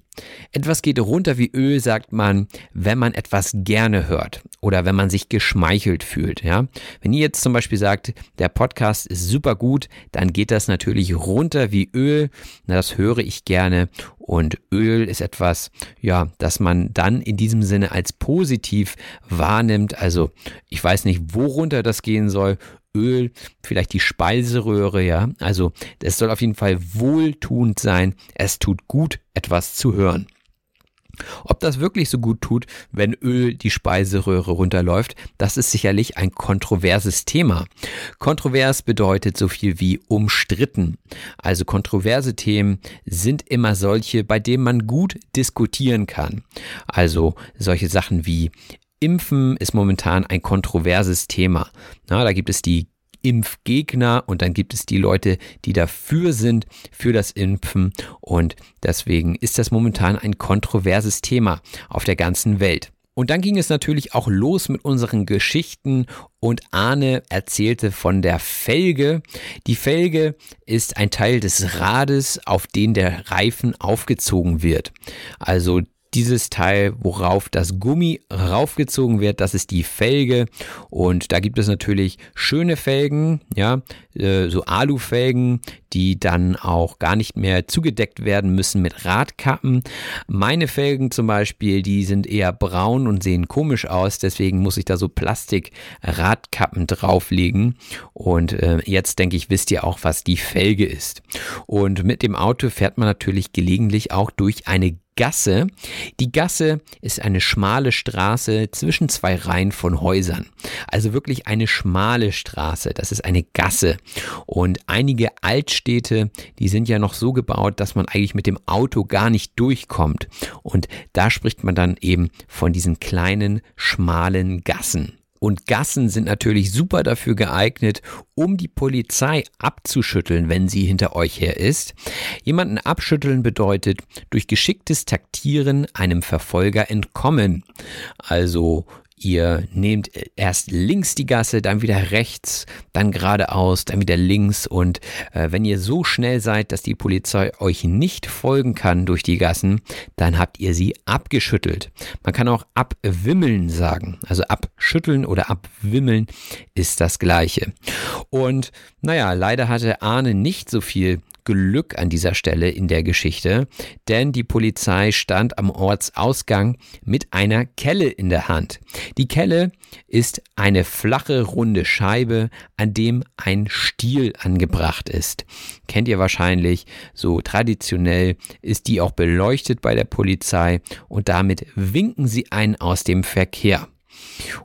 Etwas geht runter wie Öl, sagt man, wenn man etwas gerne hört oder wenn man sich geschmeichelt fühlt. Ja? Wenn ihr jetzt zum Beispiel sagt, der Podcast ist super gut, dann geht das natürlich runter wie Öl. Das höre ich gerne und Öl ist etwas, ja, das man dann in diesem Sinne als positiv wahrnimmt. Also ich weiß nicht, worunter das gehen soll. Öl, vielleicht die Speiseröhre, ja. Also es soll auf jeden Fall wohltuend sein. Es tut gut, etwas zu hören. Ob das wirklich so gut tut, wenn Öl die Speiseröhre runterläuft, das ist sicherlich ein kontroverses Thema. Kontrovers bedeutet so viel wie umstritten. Also kontroverse Themen sind immer solche, bei denen man gut diskutieren kann. Also solche Sachen wie Impfen ist momentan ein kontroverses Thema. Na, da gibt es die Impfgegner und dann gibt es die Leute, die dafür sind, für das Impfen und deswegen ist das momentan ein kontroverses Thema auf der ganzen Welt. Und dann ging es natürlich auch los mit unseren Geschichten und Arne erzählte von der Felge. Die Felge ist ein Teil des Rades, auf den der Reifen aufgezogen wird. Also dieses Teil, worauf das Gummi raufgezogen wird, das ist die Felge. Und da gibt es natürlich schöne Felgen, ja, äh, so Alufelgen, die dann auch gar nicht mehr zugedeckt werden müssen mit Radkappen. Meine Felgen zum Beispiel, die sind eher braun und sehen komisch aus, deswegen muss ich da so Plastik-Radkappen drauflegen. Und äh, jetzt denke ich, wisst ihr auch, was die Felge ist. Und mit dem Auto fährt man natürlich gelegentlich auch durch eine Gasse. Die Gasse ist eine schmale Straße zwischen zwei Reihen von Häusern. Also wirklich eine schmale Straße. Das ist eine Gasse. Und einige Altstädte, die sind ja noch so gebaut, dass man eigentlich mit dem Auto gar nicht durchkommt. Und da spricht man dann eben von diesen kleinen, schmalen Gassen. Und Gassen sind natürlich super dafür geeignet, um die Polizei abzuschütteln, wenn sie hinter euch her ist. Jemanden abschütteln bedeutet durch geschicktes Taktieren einem Verfolger entkommen. Also Ihr nehmt erst links die Gasse, dann wieder rechts, dann geradeaus, dann wieder links. Und äh, wenn ihr so schnell seid, dass die Polizei euch nicht folgen kann durch die Gassen, dann habt ihr sie abgeschüttelt. Man kann auch abwimmeln sagen. Also abschütteln oder abwimmeln ist das gleiche. Und naja, leider hatte Arne nicht so viel Glück an dieser Stelle in der Geschichte, denn die Polizei stand am Ortsausgang mit einer Kelle in der Hand. Die Kelle ist eine flache, runde Scheibe, an dem ein Stiel angebracht ist. Kennt ihr wahrscheinlich, so traditionell ist die auch beleuchtet bei der Polizei und damit winken sie einen aus dem Verkehr.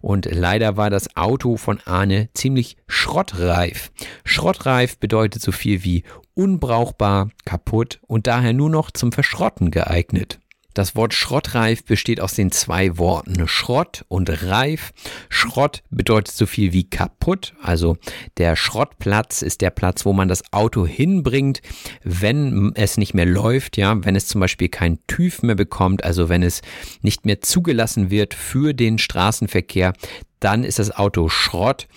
Und leider war das Auto von Arne ziemlich schrottreif. Schrottreif bedeutet so viel wie unbrauchbar, kaputt und daher nur noch zum Verschrotten geeignet. Das Wort schrottreif besteht aus den zwei Worten Schrott und reif. Schrott bedeutet so viel wie kaputt, also der Schrottplatz ist der Platz, wo man das Auto hinbringt, wenn es nicht mehr läuft, ja, wenn es zum Beispiel kein TÜV mehr bekommt, also wenn es nicht mehr zugelassen wird für den Straßenverkehr, dann ist das Auto Schrott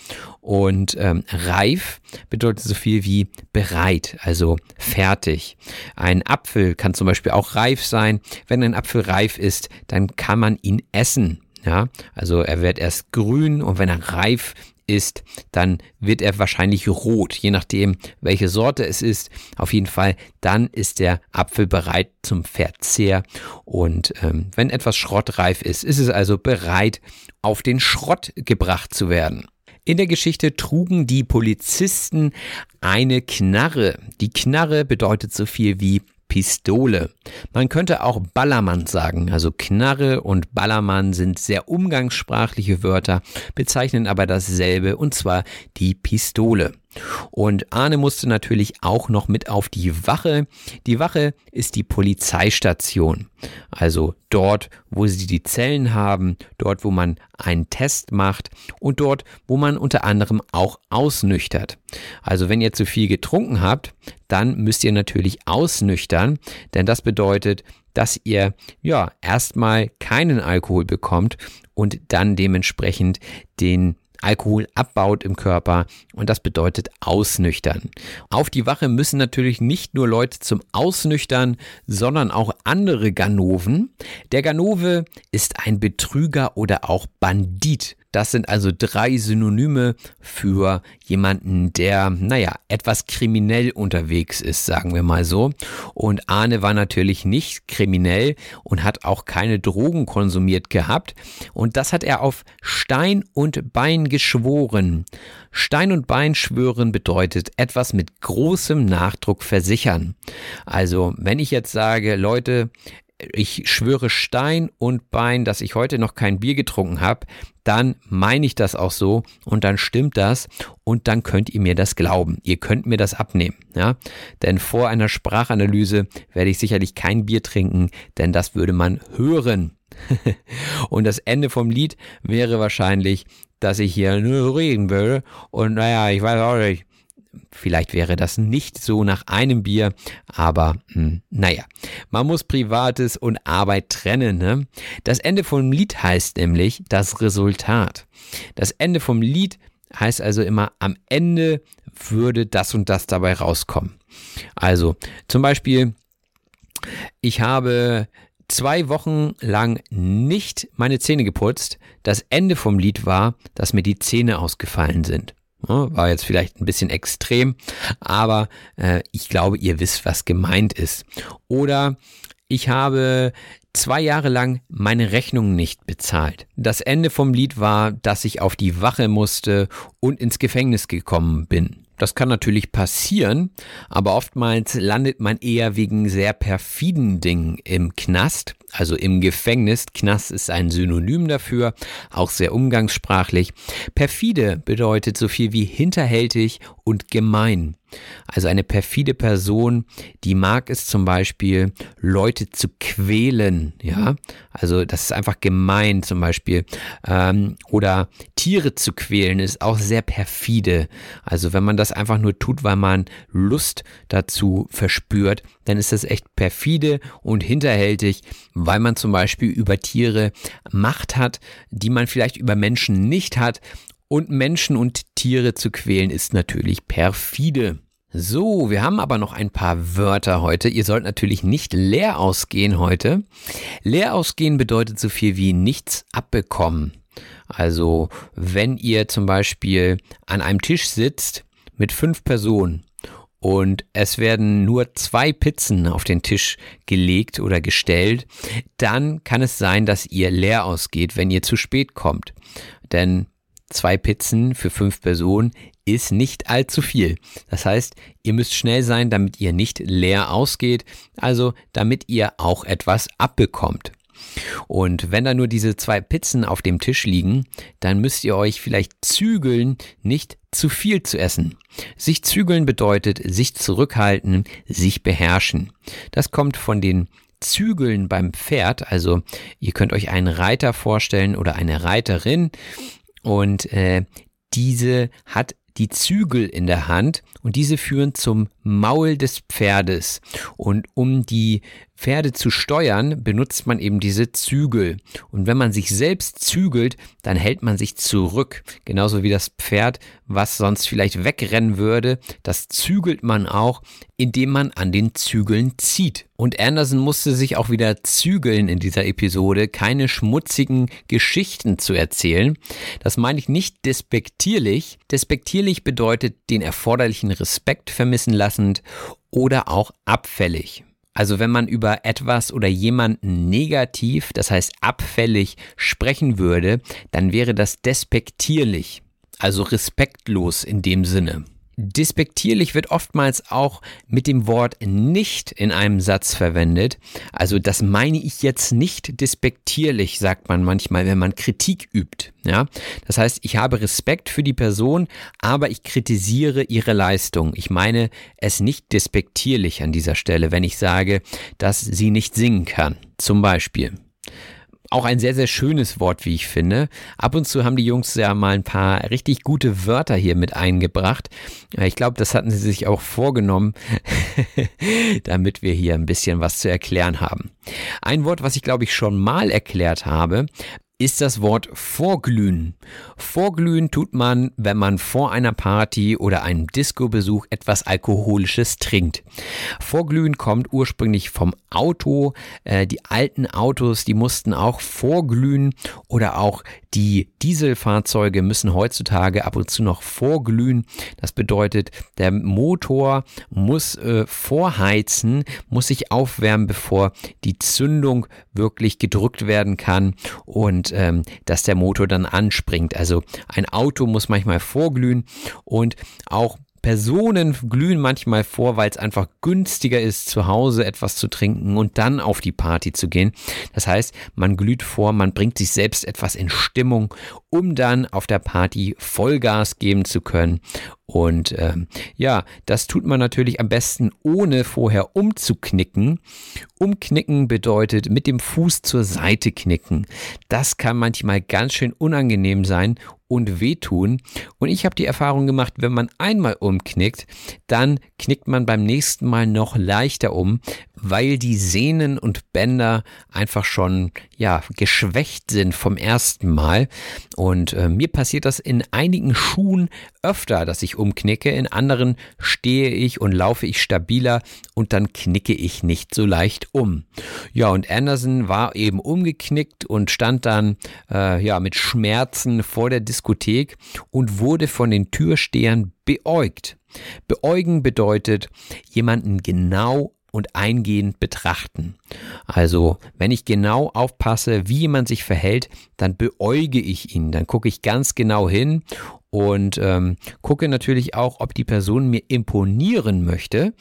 und ähm, reif bedeutet so viel wie bereit, also fertig. Ein Apfel kann zum Beispiel auch reif sein. Wenn ein Apfel reif ist, dann kann man ihn essen. Ja, also er wird erst grün und wenn er reif ist, dann wird er wahrscheinlich rot, je nachdem, welche Sorte es ist. Auf jeden Fall, dann ist der Apfel bereit zum Verzehr. Und ähm, wenn etwas schrottreif ist, ist es also bereit, auf den Schrott gebracht zu werden. In der Geschichte trugen die Polizisten eine Knarre. Die Knarre bedeutet so viel wie Pistole. Man könnte auch Ballermann sagen. Also Knarre und Ballermann sind sehr umgangssprachliche Wörter, bezeichnen aber dasselbe und zwar die Pistole. Und Arne musste natürlich auch noch mit auf die Wache. Die Wache ist die Polizeistation. Also dort, wo sie die Zellen haben, dort, wo man einen Test macht und dort, wo man unter anderem auch ausnüchtert. Also wenn ihr zu viel getrunken habt, dann müsst ihr natürlich ausnüchtern, denn das bedeutet, dass ihr ja erstmal keinen Alkohol bekommt und dann dementsprechend den Alkohol abbaut im Körper und das bedeutet ausnüchtern. Auf die Wache müssen natürlich nicht nur Leute zum Ausnüchtern, sondern auch andere Ganoven. Der Ganove ist ein Betrüger oder auch Bandit. Das sind also drei Synonyme für jemanden, der, naja, etwas kriminell unterwegs ist, sagen wir mal so. Und Arne war natürlich nicht kriminell und hat auch keine Drogen konsumiert gehabt. Und das hat er auf Stein und Bein geschworen. Stein und Bein schwören bedeutet etwas mit großem Nachdruck versichern. Also, wenn ich jetzt sage, Leute, ich schwöre Stein und Bein, dass ich heute noch kein Bier getrunken habe, dann meine ich das auch so und dann stimmt das und dann könnt ihr mir das glauben. Ihr könnt mir das abnehmen, ja? Denn vor einer Sprachanalyse werde ich sicherlich kein Bier trinken, denn das würde man hören. (laughs) und das Ende vom Lied wäre wahrscheinlich, dass ich hier nur reden würde und naja, ich weiß auch nicht, Vielleicht wäre das nicht so nach einem Bier, aber mh, hm, naja, man muss Privates und Arbeit trennen. Ne? Das Ende vom Lied heißt nämlich das Resultat. Das Ende vom Lied heißt also immer, am Ende würde das und das dabei rauskommen. Also zum Beispiel, ich habe zwei Wochen lang nicht meine Zähne geputzt. Das Ende vom Lied war, dass mir die Zähne ausgefallen sind. War jetzt vielleicht ein bisschen extrem, aber äh, ich glaube, ihr wisst, was gemeint ist. Oder ich habe zwei Jahre lang meine Rechnung nicht bezahlt. Das Ende vom Lied war, dass ich auf die Wache musste und ins Gefängnis gekommen bin. Das kann natürlich passieren, aber oftmals landet man eher wegen sehr perfiden Dingen im Knast, also im Gefängnis. Knast ist ein Synonym dafür, auch sehr umgangssprachlich. Perfide bedeutet so viel wie hinterhältig und gemein. Also eine perfide Person, die mag es zum Beispiel, Leute zu quälen, ja. Also das ist einfach gemein zum Beispiel. Ähm, oder Tiere zu quälen ist auch sehr perfide. Also wenn man das einfach nur tut, weil man Lust dazu verspürt, dann ist das echt perfide und hinterhältig, weil man zum Beispiel über Tiere Macht hat, die man vielleicht über Menschen nicht hat und Menschen und Tiere zu quälen ist natürlich perfide. So, wir haben aber noch ein paar Wörter heute. Ihr sollt natürlich nicht leer ausgehen heute. Leer ausgehen bedeutet so viel wie nichts abbekommen. Also, wenn ihr zum Beispiel an einem Tisch sitzt mit fünf Personen und es werden nur zwei Pizzen auf den Tisch gelegt oder gestellt, dann kann es sein, dass ihr leer ausgeht, wenn ihr zu spät kommt. Denn zwei Pizzen für fünf Personen ist nicht allzu viel. Das heißt, ihr müsst schnell sein, damit ihr nicht leer ausgeht, also damit ihr auch etwas abbekommt. Und wenn da nur diese zwei Pizzen auf dem Tisch liegen, dann müsst ihr euch vielleicht zügeln, nicht zu viel zu essen. Sich zügeln bedeutet sich zurückhalten, sich beherrschen. Das kommt von den Zügeln beim Pferd. Also ihr könnt euch einen Reiter vorstellen oder eine Reiterin und äh, diese hat die Zügel in der Hand und diese führen zum Maul des Pferdes. Und um die Pferde zu steuern, benutzt man eben diese Zügel. Und wenn man sich selbst zügelt, dann hält man sich zurück. Genauso wie das Pferd, was sonst vielleicht wegrennen würde, das zügelt man auch, indem man an den Zügeln zieht. Und Anderson musste sich auch wieder zügeln in dieser Episode, keine schmutzigen Geschichten zu erzählen. Das meine ich nicht despektierlich. Despektierlich bedeutet den erforderlichen Respekt vermissen lassend oder auch abfällig. Also wenn man über etwas oder jemanden negativ, das heißt abfällig sprechen würde, dann wäre das despektierlich, also respektlos in dem Sinne. Despektierlich wird oftmals auch mit dem Wort nicht in einem Satz verwendet. Also das meine ich jetzt nicht despektierlich, sagt man manchmal, wenn man Kritik übt. Ja, das heißt, ich habe Respekt für die Person, aber ich kritisiere ihre Leistung. Ich meine es nicht despektierlich an dieser Stelle, wenn ich sage, dass sie nicht singen kann. Zum Beispiel auch ein sehr, sehr schönes Wort, wie ich finde. Ab und zu haben die Jungs ja mal ein paar richtig gute Wörter hier mit eingebracht. Ich glaube, das hatten sie sich auch vorgenommen, (laughs) damit wir hier ein bisschen was zu erklären haben. Ein Wort, was ich glaube ich schon mal erklärt habe, ist das Wort vorglühen. Vorglühen tut man, wenn man vor einer Party oder einem Disco-Besuch etwas Alkoholisches trinkt. Vorglühen kommt ursprünglich vom Auto. Äh, die alten Autos, die mussten auch vorglühen oder auch die Dieselfahrzeuge müssen heutzutage ab und zu noch vorglühen. Das bedeutet, der Motor muss äh, vorheizen, muss sich aufwärmen, bevor die Zündung wirklich gedrückt werden kann und ähm, dass der Motor dann anspringt. Also ein Auto muss manchmal vorglühen und auch Personen glühen manchmal vor, weil es einfach günstiger ist, zu Hause etwas zu trinken und dann auf die Party zu gehen. Das heißt, man glüht vor, man bringt sich selbst etwas in Stimmung, um dann auf der Party Vollgas geben zu können. Und ähm, ja, das tut man natürlich am besten ohne vorher umzuknicken. Umknicken bedeutet mit dem Fuß zur Seite knicken. Das kann manchmal ganz schön unangenehm sein und wehtun. Und ich habe die Erfahrung gemacht, wenn man einmal umknickt, dann knickt man beim nächsten Mal noch leichter um, weil die Sehnen und Bänder einfach schon ja geschwächt sind vom ersten Mal. Und äh, mir passiert das in einigen Schuhen öfter, dass ich umknicke, in anderen stehe ich und laufe ich stabiler und dann knicke ich nicht so leicht um. Ja, und Anderson war eben umgeknickt und stand dann äh, ja mit Schmerzen vor der Diskothek und wurde von den Türstehern beäugt. Beäugen bedeutet jemanden genau und eingehend betrachten. Also, wenn ich genau aufpasse, wie jemand sich verhält, dann beäuge ich ihn, dann gucke ich ganz genau hin und ähm, gucke natürlich auch, ob die Person mir imponieren möchte.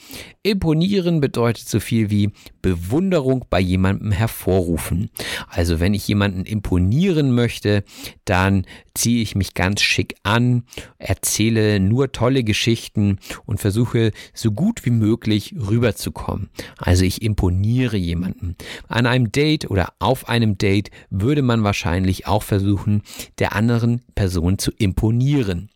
Imponieren bedeutet so viel wie Bewunderung bei jemandem hervorrufen. Also wenn ich jemanden imponieren möchte, dann ziehe ich mich ganz schick an, erzähle nur tolle Geschichten und versuche so gut wie möglich rüberzukommen. Also ich imponiere jemanden. An einem Date oder auf einem Date würde man wahrscheinlich auch versuchen, der anderen Person zu imponieren verlieren.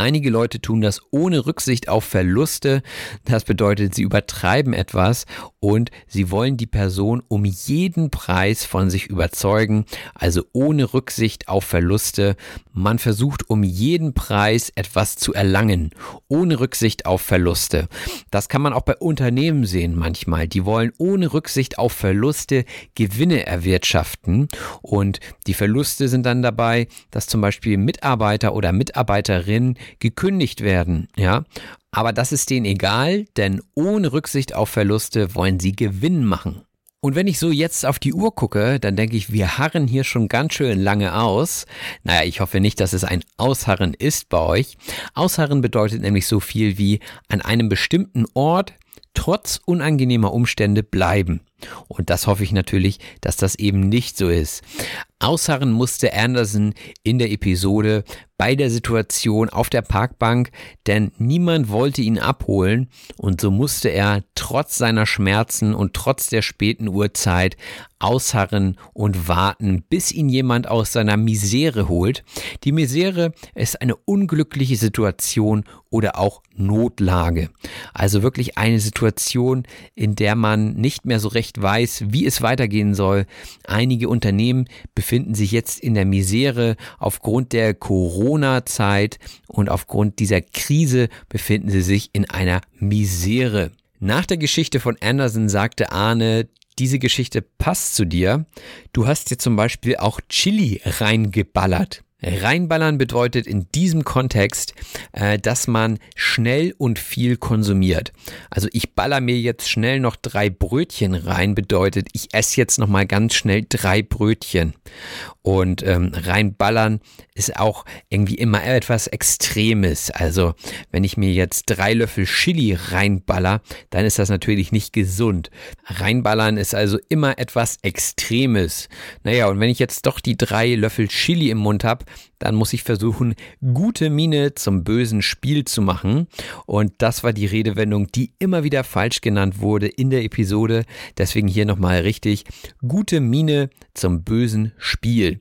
Einige Leute tun das ohne Rücksicht auf Verluste. Das bedeutet, sie übertreiben etwas und sie wollen die Person um jeden Preis von sich überzeugen, also ohne Rücksicht auf Verluste. Man versucht um jeden Preis etwas zu erlangen, ohne Rücksicht auf Verluste. Das kann man auch bei Unternehmen sehen manchmal. Die wollen ohne Rücksicht auf Verluste Gewinne erwirtschaften und die Verluste sind dann dabei, dass zum Beispiel Mitarbeiter oder Mitarbeiterinnen gekündigt werden, ja. Aber das ist denen egal, denn ohne Rücksicht auf Verluste wollen sie Gewinn machen. Und wenn ich so jetzt auf die Uhr gucke, dann denke ich, wir harren hier schon ganz schön lange aus. Naja, ich hoffe nicht, dass es ein Ausharren ist bei euch. Ausharren bedeutet nämlich so viel wie an einem bestimmten Ort trotz unangenehmer Umstände bleiben. Und das hoffe ich natürlich, dass das eben nicht so ist. Ausharren musste Anderson in der Episode bei der Situation auf der Parkbank, denn niemand wollte ihn abholen und so musste er trotz seiner Schmerzen und trotz der späten Uhrzeit ausharren und warten, bis ihn jemand aus seiner Misere holt. Die Misere ist eine unglückliche Situation oder auch Notlage. Also wirklich eine Situation, in der man nicht mehr so recht weiß, wie es weitergehen soll. Einige Unternehmen befinden sich jetzt in der Misere aufgrund der Corona-Zeit und aufgrund dieser Krise befinden sie sich in einer Misere. Nach der Geschichte von Anderson sagte Arne, diese Geschichte passt zu dir. Du hast dir zum Beispiel auch Chili reingeballert. Reinballern bedeutet in diesem Kontext, äh, dass man schnell und viel konsumiert. Also ich baller mir jetzt schnell noch drei Brötchen rein, bedeutet ich esse jetzt noch mal ganz schnell drei Brötchen. Und ähm, reinballern ist auch irgendwie immer etwas Extremes. Also wenn ich mir jetzt drei Löffel Chili reinballer, dann ist das natürlich nicht gesund. Reinballern ist also immer etwas Extremes. Naja, und wenn ich jetzt doch die drei Löffel Chili im Mund habe, dann muss ich versuchen, gute Miene zum bösen Spiel zu machen. Und das war die Redewendung, die immer wieder falsch genannt wurde in der Episode. Deswegen hier nochmal richtig, gute Miene zum bösen Spiel.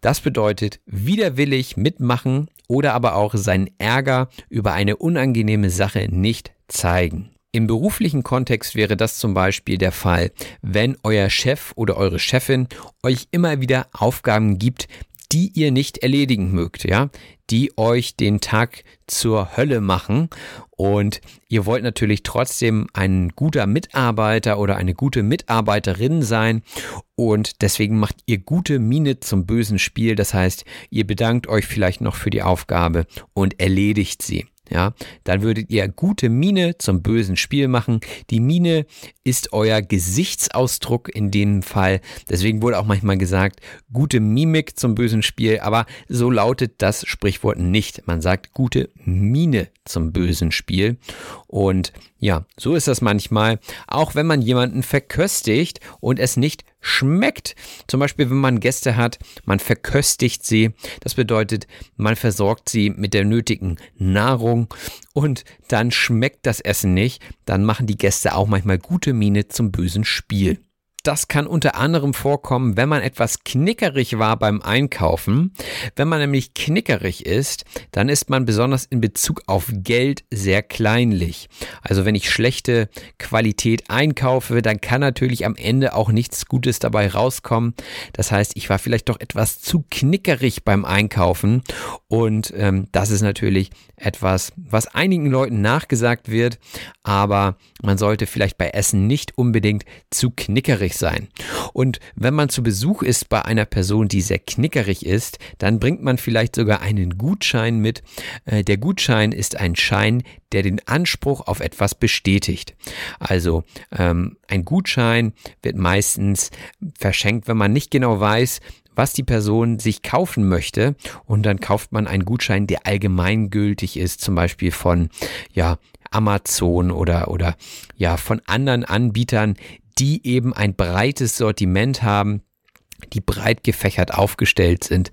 Das bedeutet widerwillig mitmachen oder aber auch seinen Ärger über eine unangenehme Sache nicht zeigen. Im beruflichen Kontext wäre das zum Beispiel der Fall, wenn euer Chef oder eure Chefin euch immer wieder Aufgaben gibt, die ihr nicht erledigen mögt, ja, die euch den Tag zur Hölle machen. Und ihr wollt natürlich trotzdem ein guter Mitarbeiter oder eine gute Mitarbeiterin sein. Und deswegen macht ihr gute Miene zum bösen Spiel, das heißt, ihr bedankt euch vielleicht noch für die Aufgabe und erledigt sie ja, dann würdet ihr gute Miene zum bösen Spiel machen. Die Miene ist euer Gesichtsausdruck in dem Fall. Deswegen wurde auch manchmal gesagt, gute Mimik zum bösen Spiel, aber so lautet das Sprichwort nicht. Man sagt gute Miene zum bösen Spiel. Und ja, so ist das manchmal, auch wenn man jemanden verköstigt und es nicht schmeckt. Zum Beispiel, wenn man Gäste hat, man verköstigt sie. Das bedeutet, man versorgt sie mit der nötigen Nahrung und dann schmeckt das Essen nicht. Dann machen die Gäste auch manchmal gute Miene zum bösen Spiel. Das kann unter anderem vorkommen, wenn man etwas knickerig war beim Einkaufen. Wenn man nämlich knickerig ist, dann ist man besonders in Bezug auf Geld sehr kleinlich. Also wenn ich schlechte Qualität einkaufe, dann kann natürlich am Ende auch nichts Gutes dabei rauskommen. Das heißt, ich war vielleicht doch etwas zu knickerig beim Einkaufen und ähm, das ist natürlich etwas, was einigen Leuten nachgesagt wird, aber man sollte vielleicht bei Essen nicht unbedingt zu knickerig sein. Und wenn man zu Besuch ist bei einer Person, die sehr knickerig ist, dann bringt man vielleicht sogar einen Gutschein mit. Äh, der Gutschein ist ein Schein, der den Anspruch auf etwas bestätigt. Also ähm, ein Gutschein wird meistens verschenkt, wenn man nicht genau weiß, was die Person sich kaufen möchte und dann kauft man einen Gutschein, der allgemeingültig ist, zum Beispiel von ja Amazon oder oder ja von anderen Anbietern, die eben ein breites Sortiment haben die breit gefächert aufgestellt sind.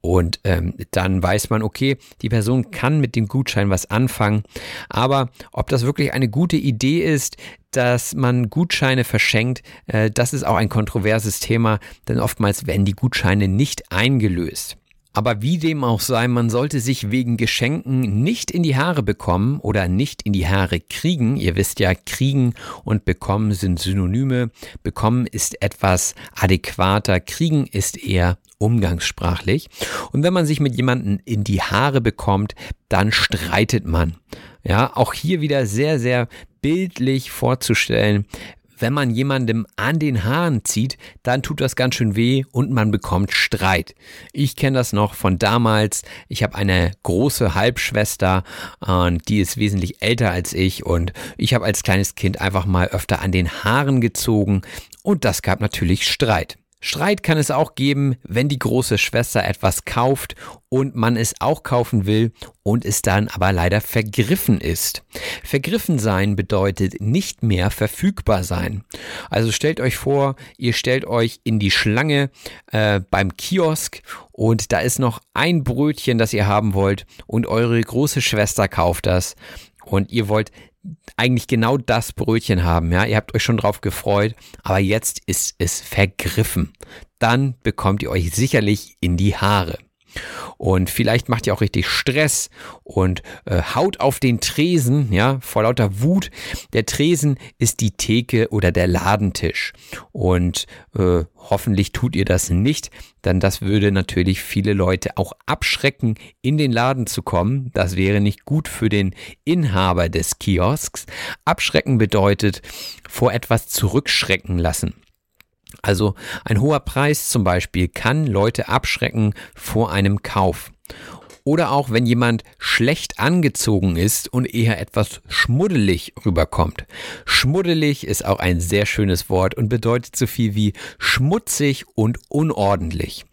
Und ähm, dann weiß man, okay, die Person kann mit dem Gutschein was anfangen. Aber ob das wirklich eine gute Idee ist, dass man Gutscheine verschenkt, äh, das ist auch ein kontroverses Thema, denn oftmals werden die Gutscheine nicht eingelöst. Aber wie dem auch sei, man sollte sich wegen Geschenken nicht in die Haare bekommen oder nicht in die Haare kriegen. Ihr wisst ja, kriegen und bekommen sind Synonyme. Bekommen ist etwas adäquater, kriegen ist eher umgangssprachlich. Und wenn man sich mit jemandem in die Haare bekommt, dann streitet man. Ja, auch hier wieder sehr, sehr bildlich vorzustellen wenn man jemandem an den Haaren zieht, dann tut das ganz schön weh und man bekommt Streit. Ich kenne das noch von damals. Ich habe eine große Halbschwester, äh, die ist wesentlich älter als ich und ich habe als kleines Kind einfach mal öfter an den Haaren gezogen und das gab natürlich Streit. Streit kann es auch geben, wenn die große Schwester etwas kauft und man es auch kaufen will und es dann aber leider vergriffen ist. Vergriffen sein bedeutet nicht mehr verfügbar sein. Also stellt euch vor, ihr stellt euch in die Schlange äh, beim Kiosk und da ist noch ein Brötchen, das ihr haben wollt und eure große Schwester kauft das und ihr wollt eigentlich genau das Brötchen haben. Ja, ihr habt euch schon drauf gefreut, aber jetzt ist es vergriffen. Dann bekommt ihr euch sicherlich in die Haare. Und vielleicht macht ihr auch richtig Stress und äh, haut auf den Tresen, ja, vor lauter Wut. Der Tresen ist die Theke oder der Ladentisch. Und äh, hoffentlich tut ihr das nicht, denn das würde natürlich viele Leute auch abschrecken, in den Laden zu kommen. Das wäre nicht gut für den Inhaber des Kiosks. Abschrecken bedeutet vor etwas zurückschrecken lassen. Also ein hoher Preis zum Beispiel kann Leute abschrecken vor einem Kauf. Oder auch wenn jemand schlecht angezogen ist und eher etwas schmuddelig rüberkommt. Schmuddelig ist auch ein sehr schönes Wort und bedeutet so viel wie schmutzig und unordentlich.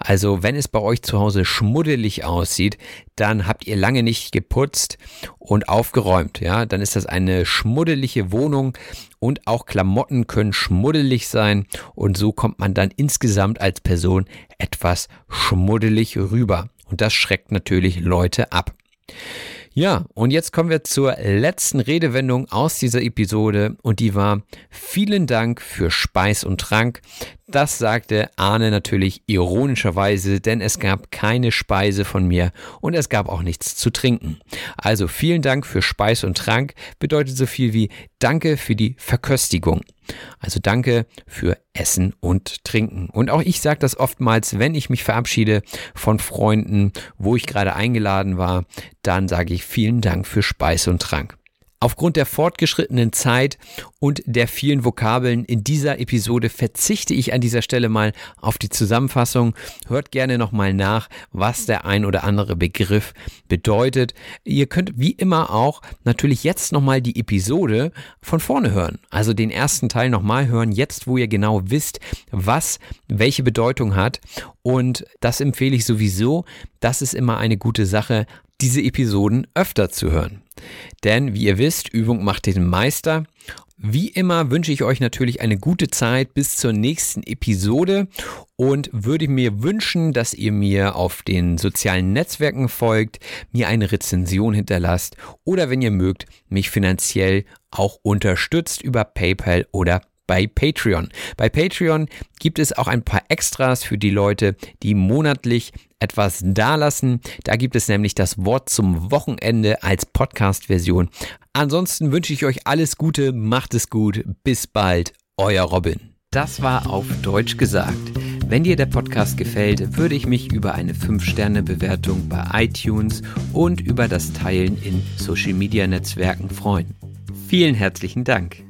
Also wenn es bei euch zu Hause schmuddelig aussieht, dann habt ihr lange nicht geputzt und aufgeräumt. Ja, dann ist das eine schmuddelige Wohnung und auch Klamotten können schmuddelig sein und so kommt man dann insgesamt als Person etwas schmuddelig rüber. Und das schreckt natürlich Leute ab. Ja, und jetzt kommen wir zur letzten Redewendung aus dieser Episode und die war vielen Dank für Speis und Trank. Das sagte Arne natürlich ironischerweise, denn es gab keine Speise von mir und es gab auch nichts zu trinken. Also vielen Dank für Speis und Trank bedeutet so viel wie Danke für die Verköstigung. Also danke für Essen und Trinken. Und auch ich sage das oftmals, wenn ich mich verabschiede von Freunden, wo ich gerade eingeladen war, dann sage ich vielen Dank für Speis und Trank. Aufgrund der fortgeschrittenen Zeit und der vielen Vokabeln in dieser Episode verzichte ich an dieser Stelle mal auf die Zusammenfassung. Hört gerne nochmal nach, was der ein oder andere Begriff bedeutet. Ihr könnt wie immer auch natürlich jetzt nochmal die Episode von vorne hören. Also den ersten Teil nochmal hören, jetzt wo ihr genau wisst, was welche Bedeutung hat. Und das empfehle ich sowieso. Das ist immer eine gute Sache, diese Episoden öfter zu hören. Denn wie ihr wisst, Übung macht den Meister. Wie immer wünsche ich euch natürlich eine gute Zeit bis zur nächsten Episode und würde mir wünschen, dass ihr mir auf den sozialen Netzwerken folgt, mir eine Rezension hinterlasst oder wenn ihr mögt, mich finanziell auch unterstützt über PayPal oder bei Patreon. Bei Patreon gibt es auch ein paar Extras für die Leute, die monatlich etwas dalassen. Da gibt es nämlich das Wort zum Wochenende als Podcast-Version. Ansonsten wünsche ich euch alles Gute, macht es gut, bis bald, euer Robin. Das war auf Deutsch gesagt. Wenn dir der Podcast gefällt, würde ich mich über eine 5-Sterne-Bewertung bei iTunes und über das Teilen in Social-Media-Netzwerken freuen. Vielen herzlichen Dank.